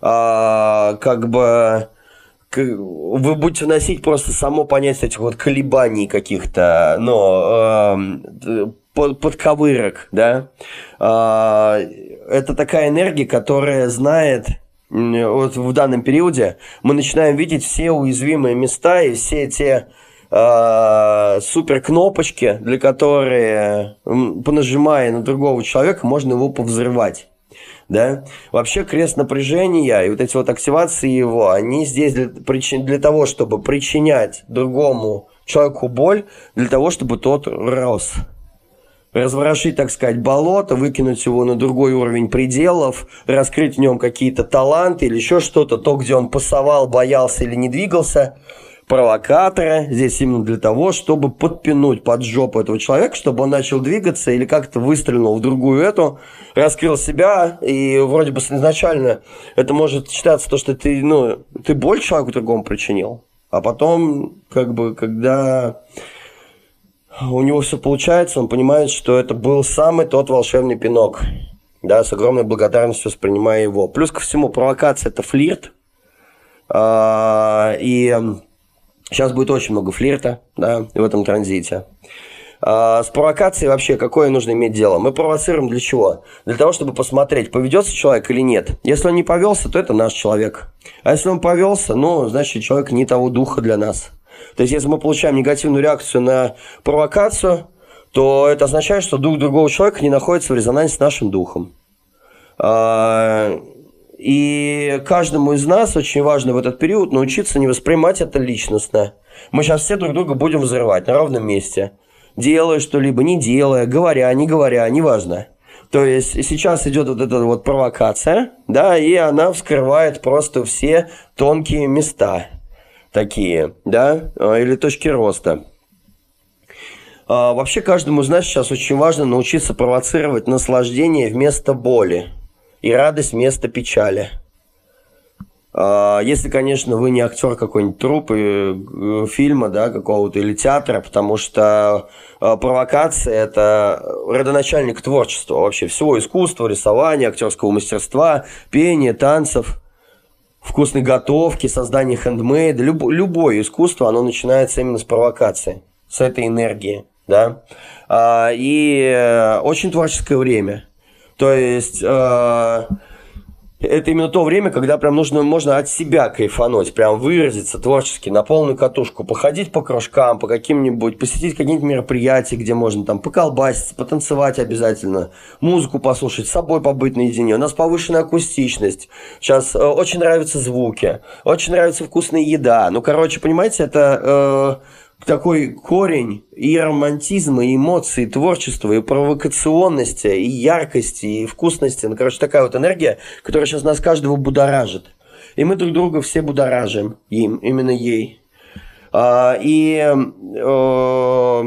А, как бы вы будете вносить просто само понятие этих вот колебаний каких-то, но э, под, подковырок, да. Э, это такая энергия, которая знает, вот в данном периоде мы начинаем видеть все уязвимые места и все те э, супер кнопочки, для которые, понажимая на другого человека, можно его повзрывать. Да? Вообще крест напряжения и вот эти вот активации его, они здесь для, для того, чтобы причинять другому человеку боль, для того, чтобы тот рос разворошить, так сказать, болото, выкинуть его на другой уровень пределов, раскрыть в нем какие-то таланты или еще что-то, то, где он пасовал, боялся или не двигался, провокатора здесь именно для того, чтобы подпинуть под жопу этого человека, чтобы он начал двигаться или как-то выстрелил в другую эту, раскрыл себя, и вроде бы изначально это может считаться то, что ты, ну, ты боль человеку другому причинил, а потом, как бы, когда у него все получается, он понимает, что это был самый тот волшебный пинок. Да, с огромной благодарностью воспринимая его. Плюс ко всему, провокация – это флирт. А, и сейчас будет очень много флирта да, в этом транзите. А, с провокацией вообще какое нужно иметь дело? Мы провоцируем для чего? Для того, чтобы посмотреть, поведется человек или нет. Если он не повелся, то это наш человек. А если он повелся, ну, значит, человек не того духа для нас. То есть, если мы получаем негативную реакцию на провокацию, то это означает, что дух другого человека не находится в резонансе с нашим духом. И каждому из нас очень важно в этот период научиться не воспринимать это личностно. Мы сейчас все друг друга будем взрывать на ровном месте. Делая что-либо, не делая, говоря, не говоря, неважно. То есть сейчас идет вот эта вот провокация, да, и она вскрывает просто все тонкие места такие, да, а, или точки роста. А, вообще каждому из нас сейчас очень важно научиться провоцировать наслаждение вместо боли и радость вместо печали. А, если, конечно, вы не актер какой-нибудь трупы, э, фильма, да, какого-то или театра, потому что а, провокация – это родоначальник творчества вообще, всего искусства, рисования, актерского мастерства, пения, танцев – вкусной готовки, создания хендмейда, люб, любое искусство, оно начинается именно с провокации, с этой энергии, да. А, и э, очень творческое время. То есть э, это именно то время, когда прям нужно, можно от себя кайфануть, прям выразиться творчески, на полную катушку, походить по кружкам, по каким-нибудь, посетить какие-нибудь мероприятия, где можно там поколбаситься, потанцевать обязательно, музыку послушать, с собой побыть наедине. У нас повышенная акустичность, сейчас э, очень нравятся звуки, очень нравится вкусная еда. Ну, короче, понимаете, это... Э, такой корень и романтизма, и эмоций, и творчества, и провокационности, и яркости, и вкусности. Ну, короче, такая вот энергия, которая сейчас нас каждого будоражит. И мы друг друга все будоражим им, именно ей. А, и э,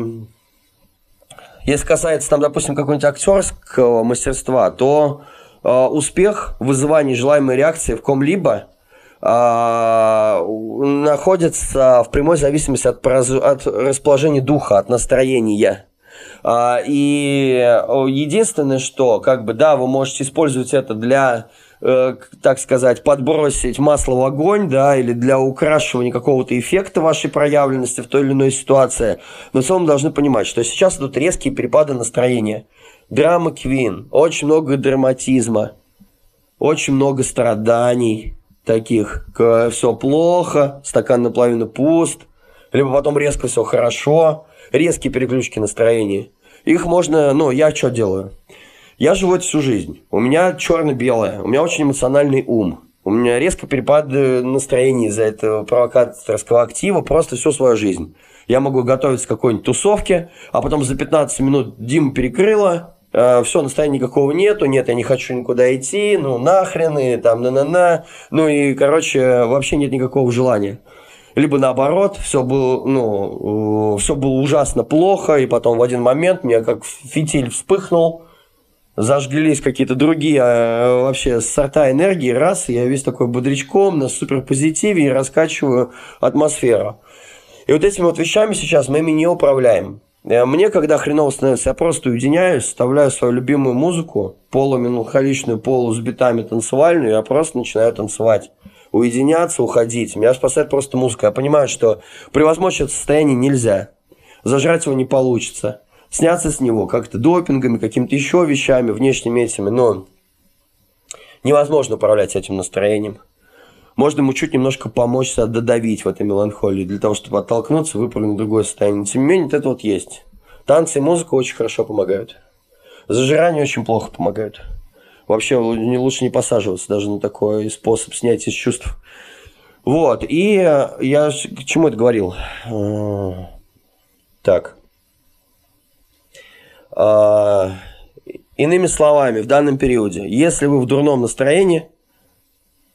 если касается, там, допустим, какого-нибудь актерского мастерства, то э, успех в вызывании желаемой реакции в ком-либо – а, находится в прямой зависимости от, от расположения духа, от настроения. А, и единственное, что, как бы, да, вы можете использовать это для э, так сказать, подбросить масло в огонь, да, или для украшивания какого-то эффекта вашей проявленности в той или иной ситуации. Но в целом должны понимать, что сейчас идут резкие перепады настроения. Драма Квин, очень много драматизма, очень много страданий, таких, все плохо, стакан наполовину пуст, либо потом резко все хорошо, резкие переключки настроения. Их можно, ну, я что делаю? Я живу это всю жизнь. У меня черно-белое, у меня очень эмоциональный ум. У меня резко перепады настроения из-за этого провокаторского актива просто всю свою жизнь. Я могу готовиться к какой-нибудь тусовке, а потом за 15 минут Дима перекрыла, все, настроения никакого нету, нет, я не хочу никуда идти, ну нахрен, и там на-на-на, ну и, короче, вообще нет никакого желания. Либо наоборот, все было, ну, все было ужасно плохо, и потом в один момент меня как фитиль вспыхнул, зажглись какие-то другие а, вообще сорта энергии, раз, я весь такой бодрячком, на суперпозитиве и раскачиваю атмосферу. И вот этими вот вещами сейчас мы ими не управляем. Э, мне, когда хреново становится, я просто уединяюсь, вставляю свою любимую музыку, полумеланхоличную, полу с битами танцевальную, я просто начинаю танцевать. Уединяться, уходить. Меня спасает просто музыка. Я понимаю, что превозмочь это состояние нельзя. Зажрать его не получится. Сняться с него как-то допингами, какими-то еще вещами, внешними этими, но невозможно управлять этим настроением. Можно ему чуть немножко помочь себя додавить в этой меланхолии, для того, чтобы оттолкнуться, выпрыгнуть в другое состояние. Тем не менее, это вот есть. Танцы и музыка очень хорошо помогают. Зажирание очень плохо помогают. Вообще лучше не посаживаться даже на такой способ снятия чувств. Вот, и я к чему это говорил? А, так. А, иными словами, в данном периоде, если вы в дурном настроении,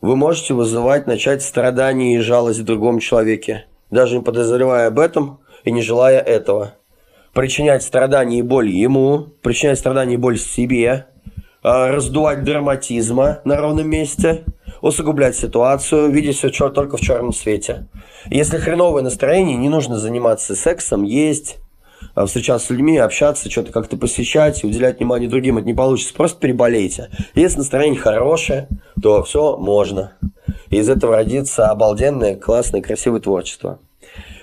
вы можете вызывать, начать страдания и жалость в другом человеке, даже не подозревая об этом и не желая этого. Причинять страдания и боль ему, причинять страдания и боль себе, а, раздувать драматизма на ровном месте, усугублять ситуацию, видеть все только в черном свете. Если хреновое настроение, не нужно заниматься сексом, есть, встречаться с людьми, общаться, что-то как-то посещать, уделять внимание другим, это не получится. Просто переболейте. Если настроение хорошее, то все можно. И из этого родится обалденное, классное, красивое творчество.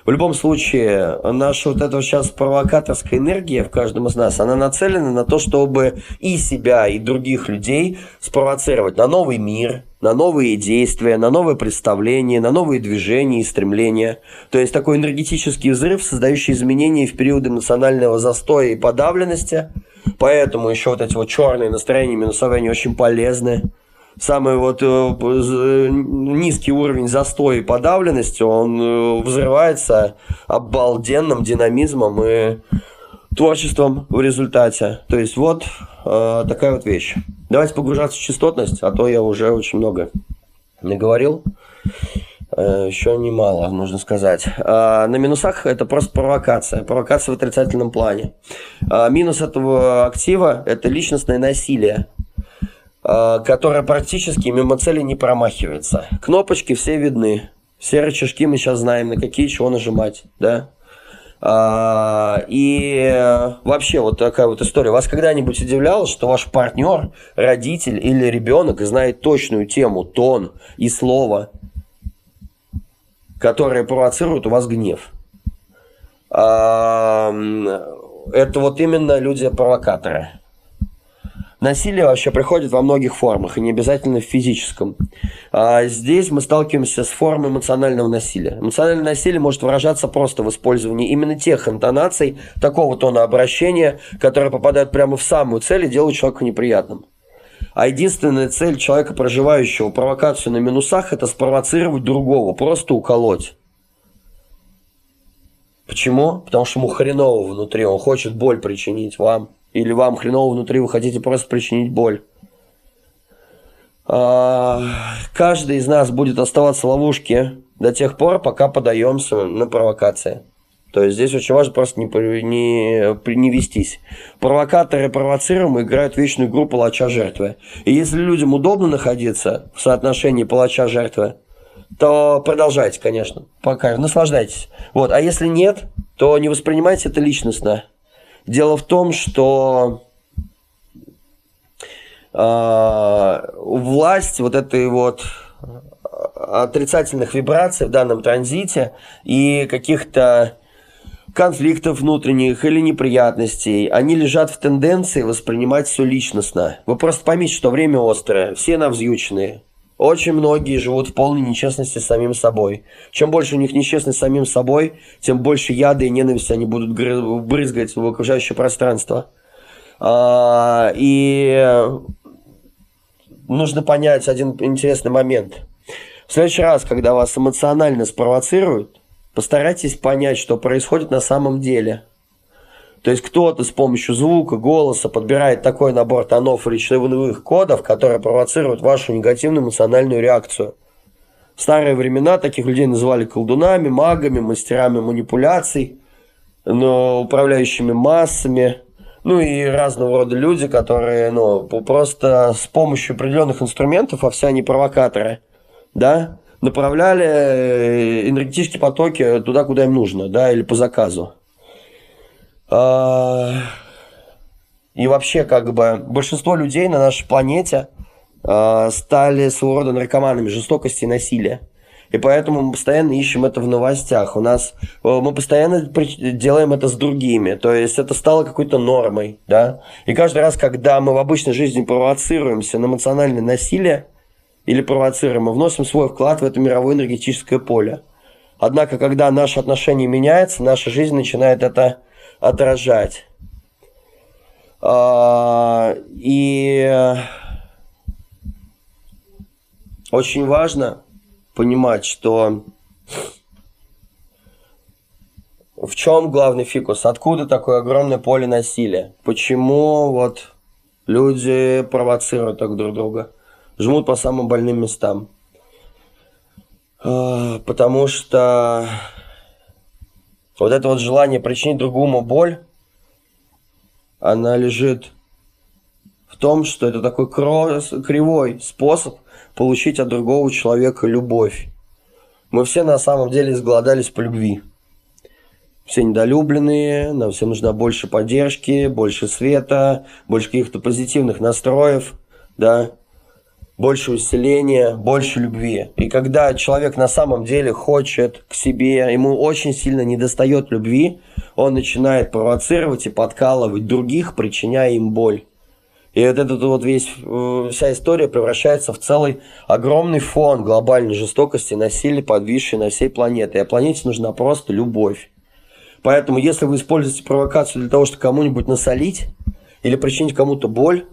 В любом случае, наша вот эта сейчас провокаторская энергия в каждом из нас, она нацелена на то, чтобы и себя, и других людей спровоцировать на новый мир, на новые действия, на новые представления, на новые движения и стремления. То есть такой энергетический взрыв, создающий изменения в период эмоционального застоя и подавленности. Поэтому еще вот эти вот черные настроения минусовые, они очень полезны самый вот э, э, низкий уровень застоя и подавленности, он э, взрывается обалденным динамизмом и творчеством в результате. То есть вот э, такая вот вещь. Давайте погружаться в частотность, а то я уже очень много наговорил. Э, еще немало, нужно сказать. Э, на минусах это просто провокация. Провокация в отрицательном плане. Э, минус этого актива – это личностное насилие. А, которая практически мимо цели не промахивается. Кнопочки все видны. Все рычажки мы сейчас знаем, на какие чего нажимать, да? А, и вообще вот такая вот история. Вас когда-нибудь удивляло, что ваш партнер, родитель или ребенок знает точную тему, тон и слово, которые провоцируют у вас гнев? Это вот именно люди-провокаторы. Насилие вообще приходит во многих формах, и не обязательно в физическом. А здесь мы сталкиваемся с формой эмоционального насилия. Эмоциональное насилие может выражаться просто в использовании именно тех интонаций, такого тона обращения, которые попадают прямо в самую цель и делают человека неприятным. А единственная цель человека, проживающего провокацию на минусах, это спровоцировать другого, просто уколоть. Почему? Потому что ему хреново внутри, он хочет боль причинить вам или вам хреново внутри, вы хотите просто причинить боль. А, каждый из нас будет оставаться в ловушке до тех пор, пока подаемся на провокации. То есть здесь очень важно просто не, не, не вестись. Провокаторы провоцируемые играют вечную игру палача-жертвы. И если людям удобно находиться в соотношении палача-жертвы, то продолжайте, конечно, пока, наслаждайтесь. Вот. А если нет, то не воспринимайте это личностно. Дело в том, что э, власть вот этой вот отрицательных вибраций в данном транзите и каких-то конфликтов внутренних или неприятностей, они лежат в тенденции воспринимать все личностно. Вы просто поймите, что время острое, все навзюченные. Очень многие живут в полной нечестности с самим собой. Чем больше у них нечестность с самим собой, тем больше яда и ненависти они будут брызгать в окружающее пространство. А, и нужно понять один интересный момент. В следующий раз, когда вас эмоционально спровоцируют, постарайтесь понять, что происходит на самом деле – то есть кто-то с помощью звука, голоса подбирает такой набор тонов речевых кодов, которые провоцируют вашу негативную эмоциональную реакцию. В старые времена таких людей называли колдунами, магами, мастерами манипуляций, но управляющими массами, ну и разного рода люди, которые ну, просто с помощью определенных инструментов, а все они провокаторы, да, направляли энергетические потоки туда, куда им нужно, да, или по заказу. А, и вообще, как бы, большинство людей на нашей планете а, стали своего рода наркоманами жестокости и насилия. И поэтому мы постоянно ищем это в новостях. У нас э, мы постоянно делаем это с другими. То есть это стало какой-то нормой, да. И каждый раз, когда мы в обычной жизни провоцируемся на эмоциональное насилие или провоцируем, мы вносим свой вклад в это мировое энергетическое поле. Однако, когда наше отношение меняется, наша жизнь начинает это отражать. А, и очень важно понимать, что в чем главный фикус? Откуда такое огромное поле насилия? Почему вот люди провоцируют так друг друга? Жмут по самым больным местам. А, потому что вот это вот желание причинить другому боль, она лежит в том, что это такой кривой способ получить от другого человека любовь. Мы все на самом деле изголодались по любви. Все недолюбленные, нам всем нужна больше поддержки, больше света, больше каких-то позитивных настроев, да, больше усиления, больше любви. И когда человек на самом деле хочет к себе, ему очень сильно недостает любви, он начинает провоцировать и подкалывать других, причиняя им боль. И вот этот вот весь, э, вся история превращается в целый огромный фон глобальной жестокости, насилия, подвисшей на всей планете. И о планете нужна просто любовь. Поэтому, если вы используете провокацию для того, чтобы кому-нибудь насолить или причинить кому-то боль,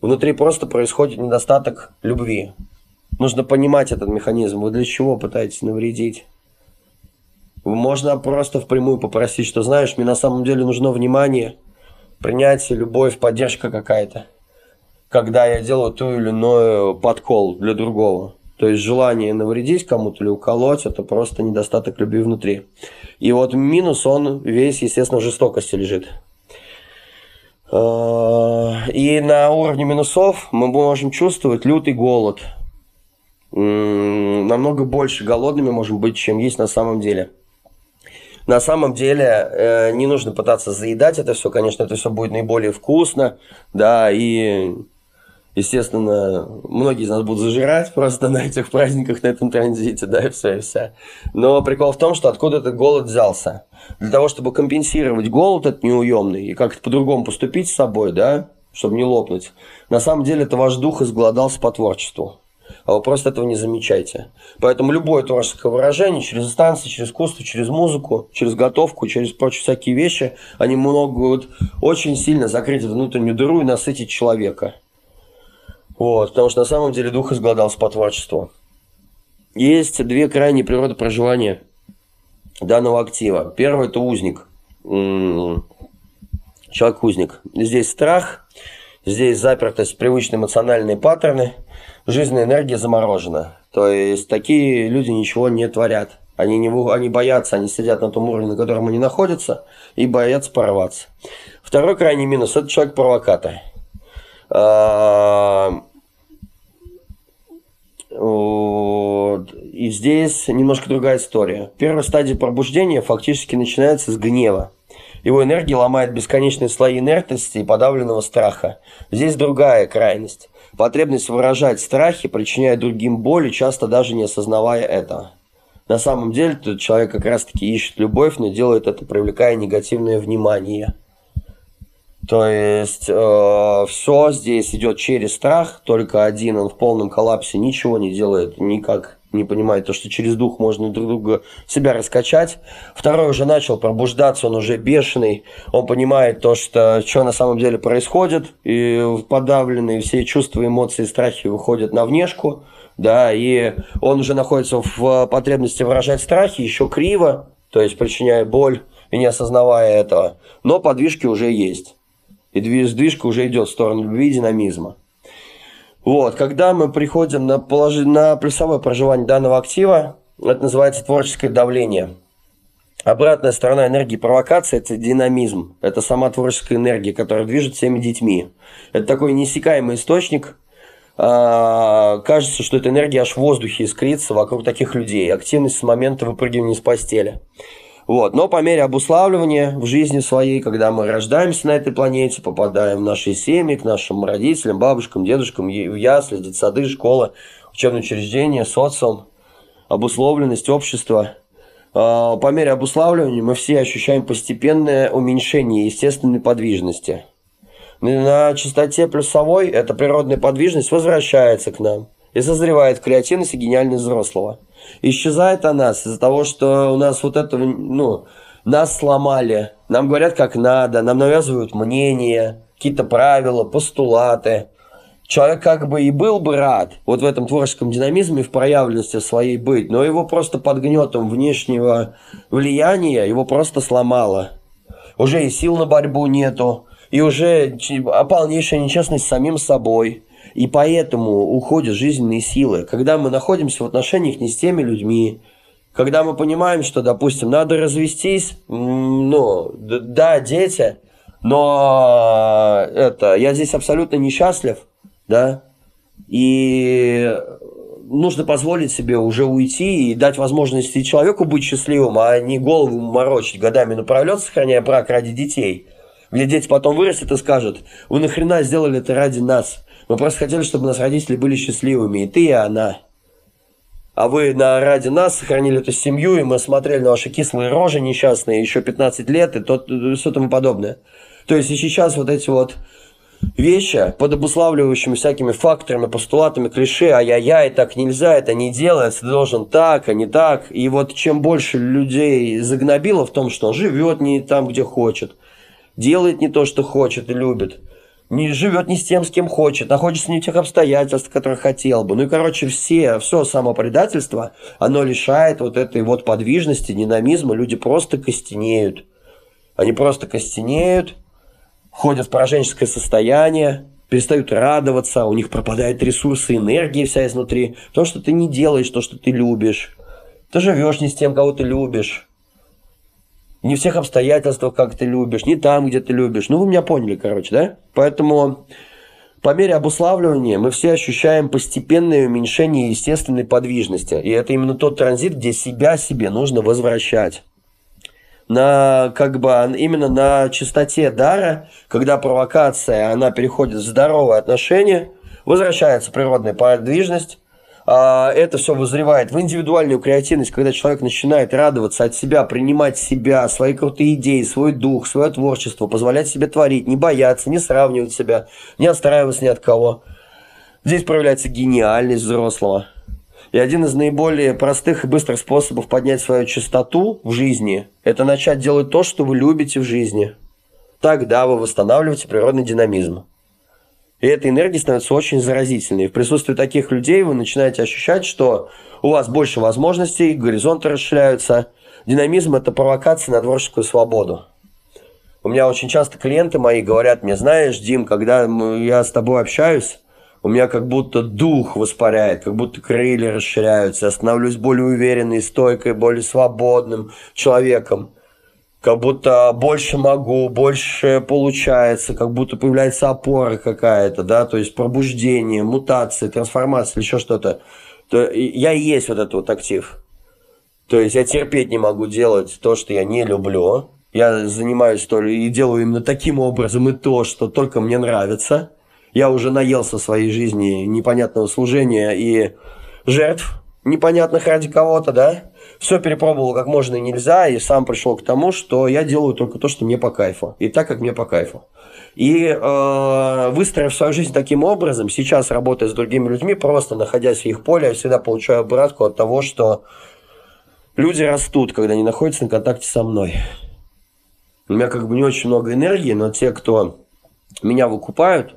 внутри просто происходит недостаток любви. Нужно понимать этот механизм. Вы для чего пытаетесь навредить? Можно просто впрямую попросить, что знаешь, мне на самом деле нужно внимание, принятие, любовь, поддержка какая-то когда я делаю ту или иную подкол для другого. То есть желание навредить кому-то или уколоть, это просто недостаток любви внутри. И вот минус, он весь, естественно, в жестокости лежит. А, и на уровне минусов мы можем чувствовать лютый голод. Намного больше голодными можем быть, чем есть на самом деле. На самом деле э, не нужно пытаться заедать это все, конечно, это все будет наиболее вкусно, да, и Естественно, многие из нас будут зажирать просто на этих праздниках, на этом транзите, да, и все, и все. Но прикол в том, что откуда этот голод взялся. Для того, чтобы компенсировать голод этот неуемный и как-то по-другому поступить с собой, да, чтобы не лопнуть, на самом деле это ваш дух изголодался по творчеству. А вы просто этого не замечаете. Поэтому любое творческое выражение через станции, через искусство, через музыку, через готовку, через прочие всякие вещи, они могут очень сильно закрыть внутреннюю дыру и насытить человека. Вот, потому что на самом деле дух изгладался по творчеству. Есть две крайние природы проживания данного актива. Первый – это узник. Человек-узник. Здесь страх, здесь запертость, привычные эмоциональные паттерны, жизненная энергия заморожена. То есть такие люди ничего не творят. Они, не, они боятся, они сидят на том уровне, на котором они находятся, и боятся порваться. Второй крайний минус – это человек-провокатор. А, и здесь немножко другая история. Первая стадия пробуждения фактически начинается с гнева. Его энергия ломает бесконечные слои инертности и подавленного страха. Здесь другая крайность. Потребность выражать страхи причиняет другим боль, часто даже не осознавая этого. На самом деле, человек как раз-таки ищет любовь, но делает это, привлекая негативное внимание – то есть э, все здесь идет через страх, только один, он в полном коллапсе ничего не делает, никак не понимает то, что через дух можно друг друга себя раскачать. Второй уже начал пробуждаться, он уже бешеный, он понимает то, что что на самом деле происходит, и подавленные все чувства, эмоции, страхи выходят на внешку, да, и он уже находится в потребности выражать страхи, еще криво, то есть причиняя боль и не осознавая этого, но подвижки уже есть и сдвижка уже идет в сторону любви и динамизма. Вот, когда мы приходим на, положи, на плюсовое проживание данного актива, это называется творческое давление. Обратная сторона энергии провокации – это динамизм. Это сама творческая энергия, которая движет всеми детьми. Это такой неиссякаемый источник. А, кажется, что эта энергия аж в воздухе искрится вокруг таких людей. Активность с момента выпрыгивания из постели. Вот. Но по мере обуславливания в жизни своей, когда мы рождаемся на этой планете, попадаем в наши семьи, к нашим родителям, бабушкам, дедушкам, в ясли, детсады, школы, учебные учреждения, социум, обусловленность общества. А, по мере обуславливания мы все ощущаем постепенное уменьшение естественной подвижности. На частоте плюсовой эта природная подвижность возвращается к нам и созревает креативность и гениальность взрослого. Исчезает она из-за того, что у нас вот это, ну, нас сломали, нам говорят как надо, нам навязывают мнение, какие-то правила, постулаты. Человек как бы и был бы рад вот в этом творческом динамизме, в проявленности своей быть, но его просто под гнетом внешнего влияния его просто сломало. Уже и сил на борьбу нету, и уже полнейшая нечестность с самим собой. И поэтому уходят жизненные силы. Когда мы находимся в отношениях не с теми людьми, когда мы понимаем, что, допустим, надо развестись, ну, да, дети, но это, я здесь абсолютно несчастлив, да, и нужно позволить себе уже уйти и дать возможности человеку быть счастливым, а не голову морочить годами напролет, сохраняя брак ради детей. Где дети потом вырастут и скажут, вы нахрена сделали это ради нас? Мы просто хотели, чтобы нас родители были счастливыми, и ты, и она. А вы на, ради нас сохранили эту семью, и мы смотрели на ваши кислые рожи несчастные еще 15 лет, и то, и все тому подобное. То есть и сейчас вот эти вот вещи под обуславливающими всякими факторами, постулатами, клише, ай-яй-яй, так нельзя, это не делается, ты должен так, а не так. И вот чем больше людей загнобило в том, что он живет не там, где хочет, делает не то, что хочет и любит, не живет не с тем, с кем хочет, находится не в тех обстоятельствах, которые хотел бы. Ну и, короче, все, все самопредательство, оно лишает вот этой вот подвижности, динамизма. Люди просто костенеют. Они просто костенеют, входят в пораженческое состояние, перестают радоваться, у них пропадают ресурсы, энергия вся изнутри. То, что ты не делаешь то, что ты любишь. Ты живешь не с тем, кого ты любишь не всех обстоятельствах, как ты любишь, не там, где ты любишь. Ну, вы меня поняли, короче, да? Поэтому по мере обуславливания мы все ощущаем постепенное уменьшение естественной подвижности. И это именно тот транзит, где себя себе нужно возвращать. На, как бы, именно на чистоте дара, когда провокация, она переходит в здоровые отношения, возвращается природная подвижность, это все вызревает в индивидуальную креативность, когда человек начинает радоваться от себя, принимать себя, свои крутые идеи, свой дух, свое творчество, позволять себе творить, не бояться, не сравнивать себя, не отстраиваться ни от кого. Здесь проявляется гениальность взрослого. И один из наиболее простых и быстрых способов поднять свою чистоту в жизни – это начать делать то, что вы любите в жизни. Тогда вы восстанавливаете природный динамизм. И эта энергия становится очень заразительной. В присутствии таких людей вы начинаете ощущать, что у вас больше возможностей, горизонты расширяются. Динамизм – это провокация на творческую свободу. У меня очень часто клиенты мои говорят мне, знаешь, Дим, когда я с тобой общаюсь, у меня как будто дух воспаряет, как будто крылья расширяются, я становлюсь более уверенной, стойкой, более свободным человеком как будто больше могу, больше получается, как будто появляется опора какая-то, да, то есть пробуждение, мутация, трансформация еще что-то. То я и есть вот этот вот актив. То есть я терпеть не могу делать то, что я не люблю. Я занимаюсь то и делаю именно таким образом и то, что только мне нравится. Я уже наелся своей жизни непонятного служения и жертв непонятных ради кого-то, да все перепробовал как можно и нельзя, и сам пришел к тому, что я делаю только то, что мне по кайфу, и так, как мне по кайфу. И э, выстроив свою жизнь таким образом, сейчас работая с другими людьми, просто находясь в их поле, я всегда получаю обратку от того, что люди растут, когда они находятся на контакте со мной. У меня как бы не очень много энергии, но те, кто меня выкупают,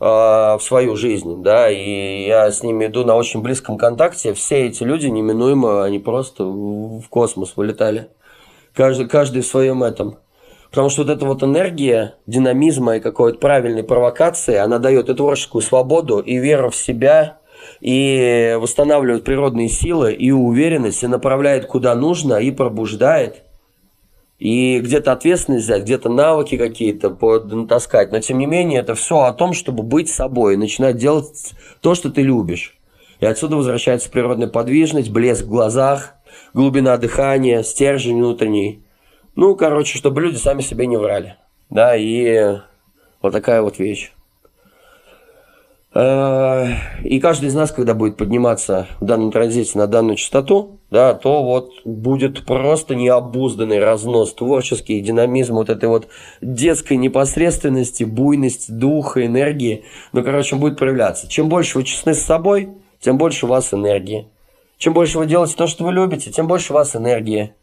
в свою жизнь, да, и я с ними иду на очень близком контакте, все эти люди неминуемо, они просто в космос вылетали. Каждый, каждый в своем этом. Потому что вот эта вот энергия динамизма и какой-то правильной провокации, она дает и творческую свободу, и веру в себя, и восстанавливает природные силы, и уверенность, и направляет куда нужно, и пробуждает – и где-то ответственность взять, где-то навыки какие-то натаскать. Но тем не менее, это все о том, чтобы быть собой, начинать делать то, что ты любишь. И отсюда возвращается природная подвижность, блеск в глазах, глубина дыхания, стержень внутренний. Ну, короче, чтобы люди сами себе не врали. Да, и вот такая вот вещь. Э, и каждый из нас, когда будет подниматься в данном транзите на данную частоту, да, то вот будет просто необузданный разнос творческий, динамизм вот этой вот детской непосредственности, буйность духа, энергии. Ну, короче, будет проявляться. Чем больше вы честны с собой, тем больше у вас энергии. Чем больше вы делаете то, что вы любите, тем больше у вас энергии.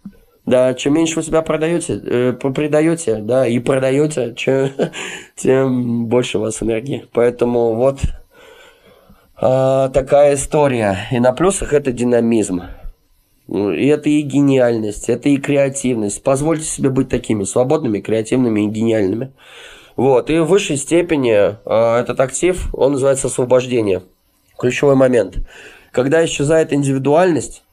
Да, чем меньше вы себя продаете, э, предаете, да, и продаете, чем, тем больше у вас энергии. Поэтому вот э, такая история. И на плюсах это динамизм. И это и гениальность, это и креативность. Позвольте себе быть такими свободными, креативными и гениальными. Вот. И в высшей степени э, этот актив, он называется освобождение. Ключевой момент. Когда исчезает индивидуальность,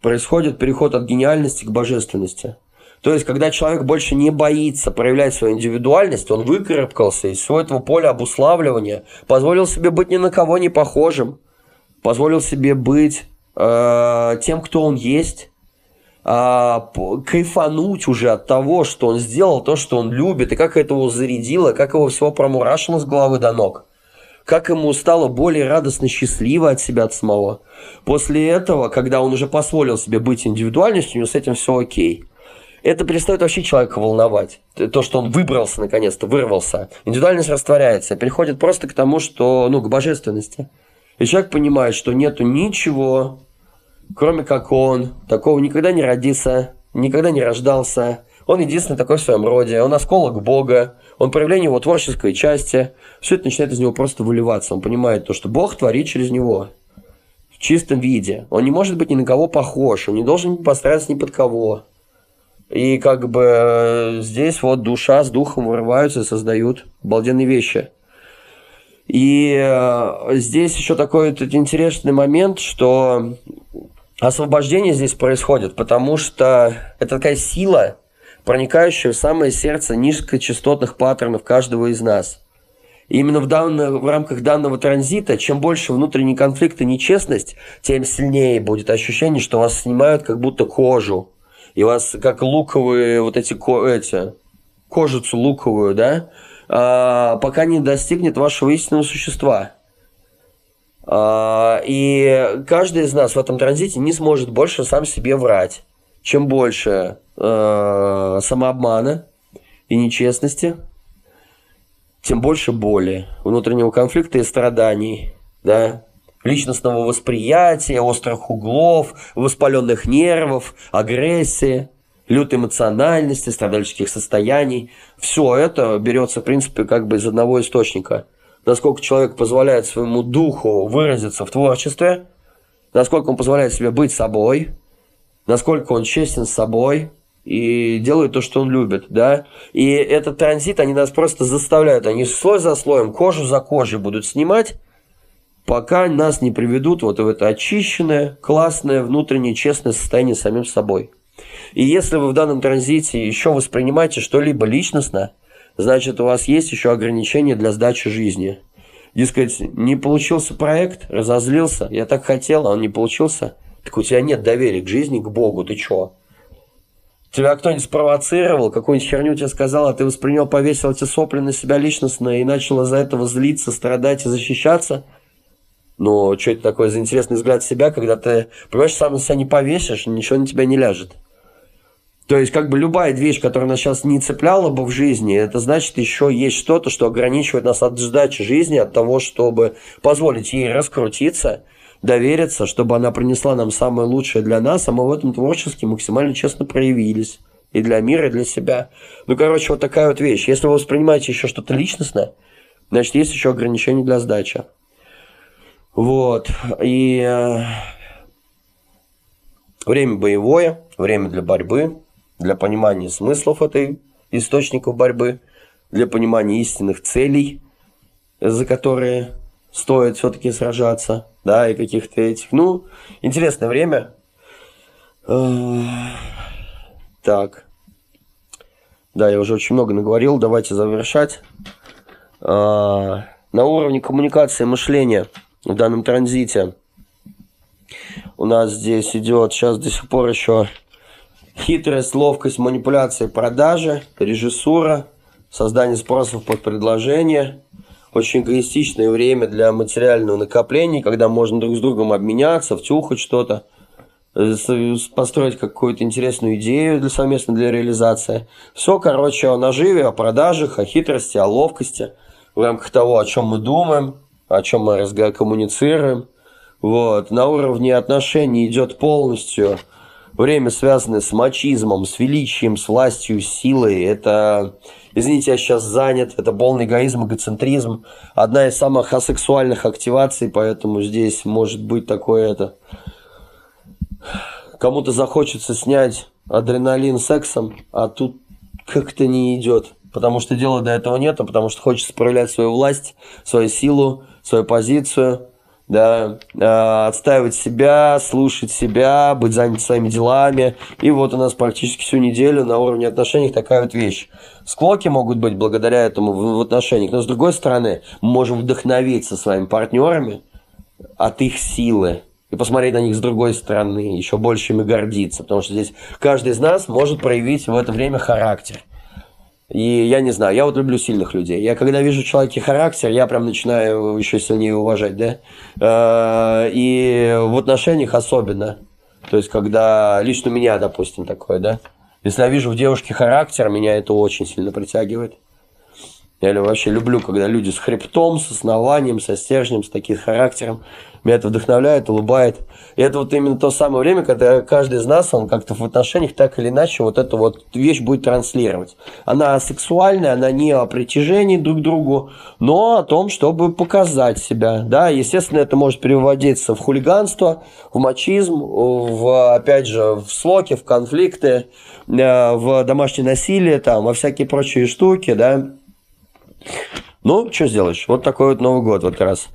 происходит переход от гениальности к божественности. То есть, когда человек больше не боится проявлять свою индивидуальность, он выкарабкался из всего этого поля обуславливания, позволил себе быть ни на кого не похожим, позволил себе быть тем, кто он есть, э, кайфануть уже от того, что он сделал, то, что он любит, и как это его зарядило, как его всего промурашило с головы до ног как ему стало более радостно, счастливо от себя от самого. После этого, когда он уже позволил себе быть индивидуальностью, у него с этим все окей. Это перестает вообще человека волновать. То, что он выбрался наконец-то, вырвался. Индивидуальность растворяется, переходит просто к тому, что, ну, к божественности. И человек понимает, что нету ничего, кроме как он, такого никогда не родится, никогда не рождался. Он единственный такой в своем роде, он осколок Бога, он проявление его творческой части, все это начинает из него просто выливаться. Он понимает то, что Бог творит через него в чистом виде. Он не может быть ни на кого похож, он не должен постараться ни под кого. И как бы э, здесь вот душа с духом вырываются и создают обалденные вещи. И э, здесь еще такой вот интересный момент, что освобождение здесь происходит, потому что это такая сила, проникающая в самое сердце низкочастотных паттернов каждого из нас. И именно в, данно, в рамках данного транзита, чем больше внутренний конфликт и нечестность, тем сильнее будет ощущение, что вас снимают как будто кожу. И вас как луковые вот эти, эти кожицу луковую, да, а, пока не достигнет вашего истинного существа. А, и каждый из нас в этом транзите не сможет больше сам себе врать. Чем больше э, самообмана и нечестности, тем больше боли, внутреннего конфликта и страданий, да, личностного восприятия, острых углов, воспаленных нервов, агрессии, лютой эмоциональности, страдальческих состояний. Все это берется, в принципе, как бы из одного источника. Насколько человек позволяет своему духу выразиться в творчестве, насколько он позволяет себе быть собой, насколько он честен с собой, и делают то, что он любит, да. И этот транзит, они нас просто заставляют, они слой за слоем, кожу за кожей будут снимать, пока нас не приведут вот в это очищенное, классное, внутреннее, честное состояние самим собой. И если вы в данном транзите еще воспринимаете что-либо личностно, значит у вас есть еще ограничения для сдачи жизни. Дескать, не получился проект, разозлился, я так хотел, а он не получился. Так у тебя нет доверия к жизни, к Богу, ты чё? Тебя кто-нибудь спровоцировал, какую-нибудь херню тебе сказал, а ты воспринял, повесил эти сопли на себя личностно и начал из-за этого злиться, страдать и защищаться? Ну, что это такое за интересный взгляд себя, когда ты, понимаешь, сам на себя не повесишь, ничего на тебя не ляжет. То есть, как бы любая вещь, которая нас сейчас не цепляла бы в жизни, это значит, еще есть что-то, что ограничивает нас от сдачи жизни, от того, чтобы позволить ей раскрутиться – довериться, чтобы она принесла нам самое лучшее для нас, а мы в этом творчески максимально честно проявились. И для мира, и для себя. Ну, короче, вот такая вот вещь. Если вы воспринимаете еще что-то личностное, значит, есть еще ограничения для сдачи. Вот. И э, время боевое, время для борьбы, для понимания смыслов этой источников борьбы, для понимания истинных целей, за которые стоит все-таки сражаться, да, и каких-то этих. Ну, интересное время. Так. Да, я уже очень много наговорил, давайте завершать. На уровне коммуникации мышления в данном транзите у нас здесь идет сейчас до сих пор еще хитрость, ловкость, манипуляции, продажи, режиссура, создание спросов под предложение, очень эгоистичное время для материального накопления, когда можно друг с другом обменяться, втюхать что-то, построить какую-то интересную идею для совместно для реализации. Все, короче, о наживе, о продажах, о хитрости, о ловкости, в рамках того, о чем мы думаем, о чем мы коммуницируем. Вот. На уровне отношений идет полностью время, связанное с мачизмом, с величием, с властью, с силой. Это извините, я сейчас занят, это полный эгоизм, эгоцентризм, одна из самых асексуальных активаций, поэтому здесь может быть такое это... Кому-то захочется снять адреналин сексом, а тут как-то не идет. Потому что дела до этого нет, а потому что хочется проявлять свою власть, свою силу, свою позицию – да, э, отстаивать себя, слушать себя, быть занят своими делами. И вот у нас практически всю неделю на уровне отношений такая вот вещь. Склоки могут быть благодаря этому в, в отношениях, но с другой стороны, мы можем вдохновиться своими партнерами от их силы и посмотреть на них с другой стороны, еще больше ими гордиться, потому что здесь каждый из нас может проявить в это время характер. И я не знаю, я вот люблю сильных людей. Я когда вижу человека характер, я прям начинаю еще сильнее уважать, да. Э, и в отношениях особенно. То есть, когда лично у меня, допустим, такое, да. Если я вижу в девушке характер, меня это очень сильно притягивает. Я вообще люблю, когда люди с хребтом, с основанием, со стержнем, с таким характером. Меня это вдохновляет, улыбает. И это вот именно то самое время, когда каждый из нас, он как-то в отношениях так или иначе вот эту вот вещь будет транслировать. Она сексуальная, она не о притяжении друг к другу, но о том, чтобы показать себя. Да, естественно, это может переводиться в хулиганство, в мачизм, в, опять же, в слоки, в конфликты, э, в домашнее насилие, там, во всякие прочие штуки, да. Ну, что сделаешь? Вот такой вот Новый год вот раз.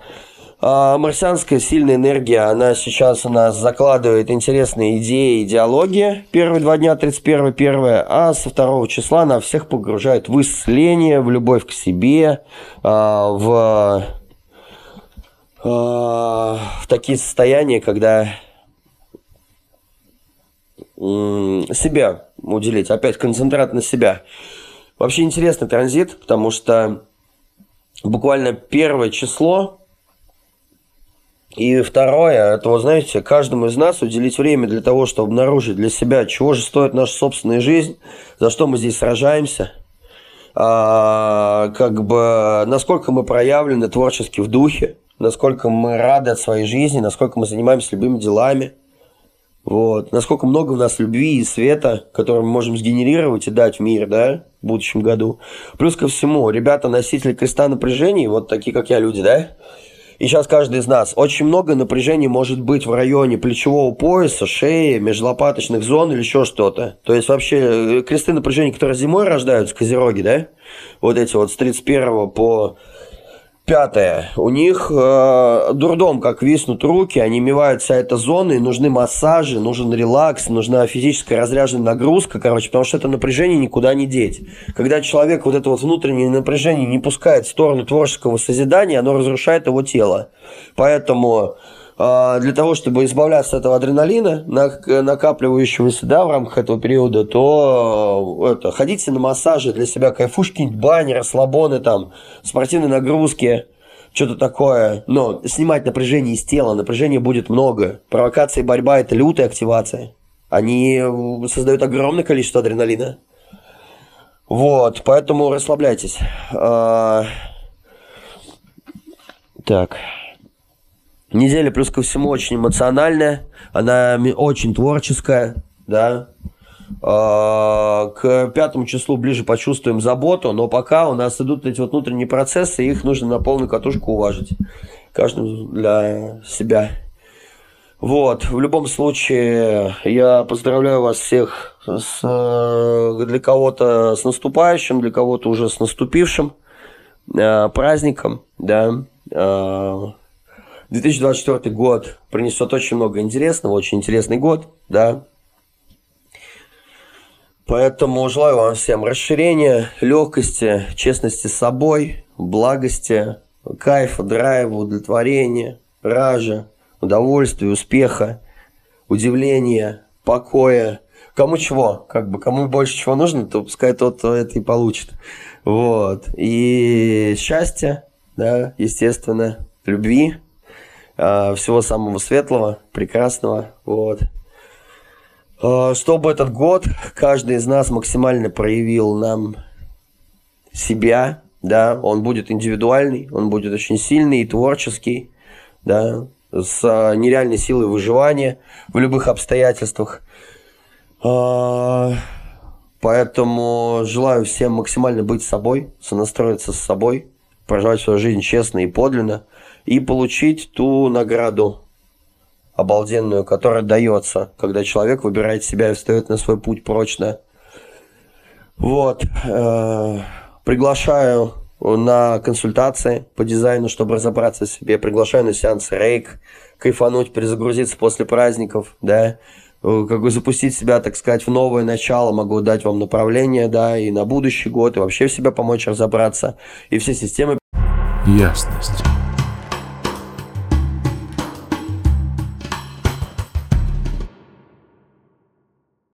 А, марсианская сильная энергия, она сейчас у нас закладывает интересные идеи, идеологии. Первые два дня, 31 1 а со второго числа она всех погружает в исцеление, в любовь к себе, а, в, а, в такие состояния, когда себя уделить, опять концентрат на себя. Вообще интересный транзит, потому что буквально первое число и второе, это, вот знаете, каждому из нас уделить время для того, чтобы обнаружить для себя, чего же стоит наша собственная жизнь, за что мы здесь сражаемся, а, как бы насколько мы проявлены творчески в духе, насколько мы рады от своей жизни, насколько мы занимаемся любыми делами – вот. Насколько много у нас любви и света, который мы можем сгенерировать и дать в мир, да, в будущем году. Плюс ко всему, ребята, носители креста напряжений, вот такие, как я, люди, да, и сейчас каждый из нас. Очень много напряжений может быть в районе плечевого пояса, шеи, межлопаточных зон или еще что-то. То есть вообще э, кресты напряжения, которые зимой рождаются, козероги, да? Вот эти вот с 31 по Пятое. У них э, дурдом, как виснут руки, они мивают вся эта зона, нужны массажи, нужен релакс, нужна физическая разряженная нагрузка, короче, потому что это напряжение никуда не деть. Когда человек вот это вот внутреннее напряжение не пускает в сторону творческого созидания, оно разрушает его тело. Поэтому для того, чтобы избавляться от этого адреналина, накапливающегося да, в рамках этого периода, то э, это, ходите на массажи для себя, кайфушки, бани, расслабоны, там, спортивные нагрузки, что-то такое. Но снимать напряжение из тела, напряжения будет много. Провокация и борьба – это лютая активация. Они создают огромное количество адреналина. Вот, поэтому расслабляйтесь. А, так. Неделя, плюс ко всему, очень эмоциональная, она очень творческая, да. А, к пятому числу ближе почувствуем заботу, но пока у нас идут эти вот внутренние процессы, их нужно на полную катушку уважить. Каждому для себя. Вот, в любом случае, я поздравляю вас всех с, для кого-то с наступающим, для кого-то уже с наступившим э, праздником, да, э, 2024 год принесет очень много интересного, очень интересный год, да. Поэтому желаю вам всем расширения, легкости, честности с собой, благости, кайфа, драйва, удовлетворения, ража, удовольствия, успеха. удивления, покоя. Кому чего, как бы, кому больше чего нужно, то пускай тот это и получит. Вот. И счастье, да, естественно, любви, всего самого светлого, прекрасного, вот. А, чтобы этот год каждый из нас максимально проявил нам себя, да, он будет индивидуальный, он будет очень сильный и творческий, да, с нереальной силой выживания в любых обстоятельствах. Поэтому желаю всем максимально быть собой, сонастроиться с собой, проживать свою жизнь честно и подлинно и получить ту награду обалденную, которая дается, когда человек выбирает себя и встает на свой путь прочно. Вот. Э, приглашаю на консультации по дизайну, чтобы разобраться в себе. Приглашаю на сеанс рейк, кайфануть, перезагрузиться после праздников, да, э, как бы запустить себя, так сказать, в новое начало, могу дать вам направление, да, и на будущий год, и вообще в себя помочь разобраться, и все системы. Ясность.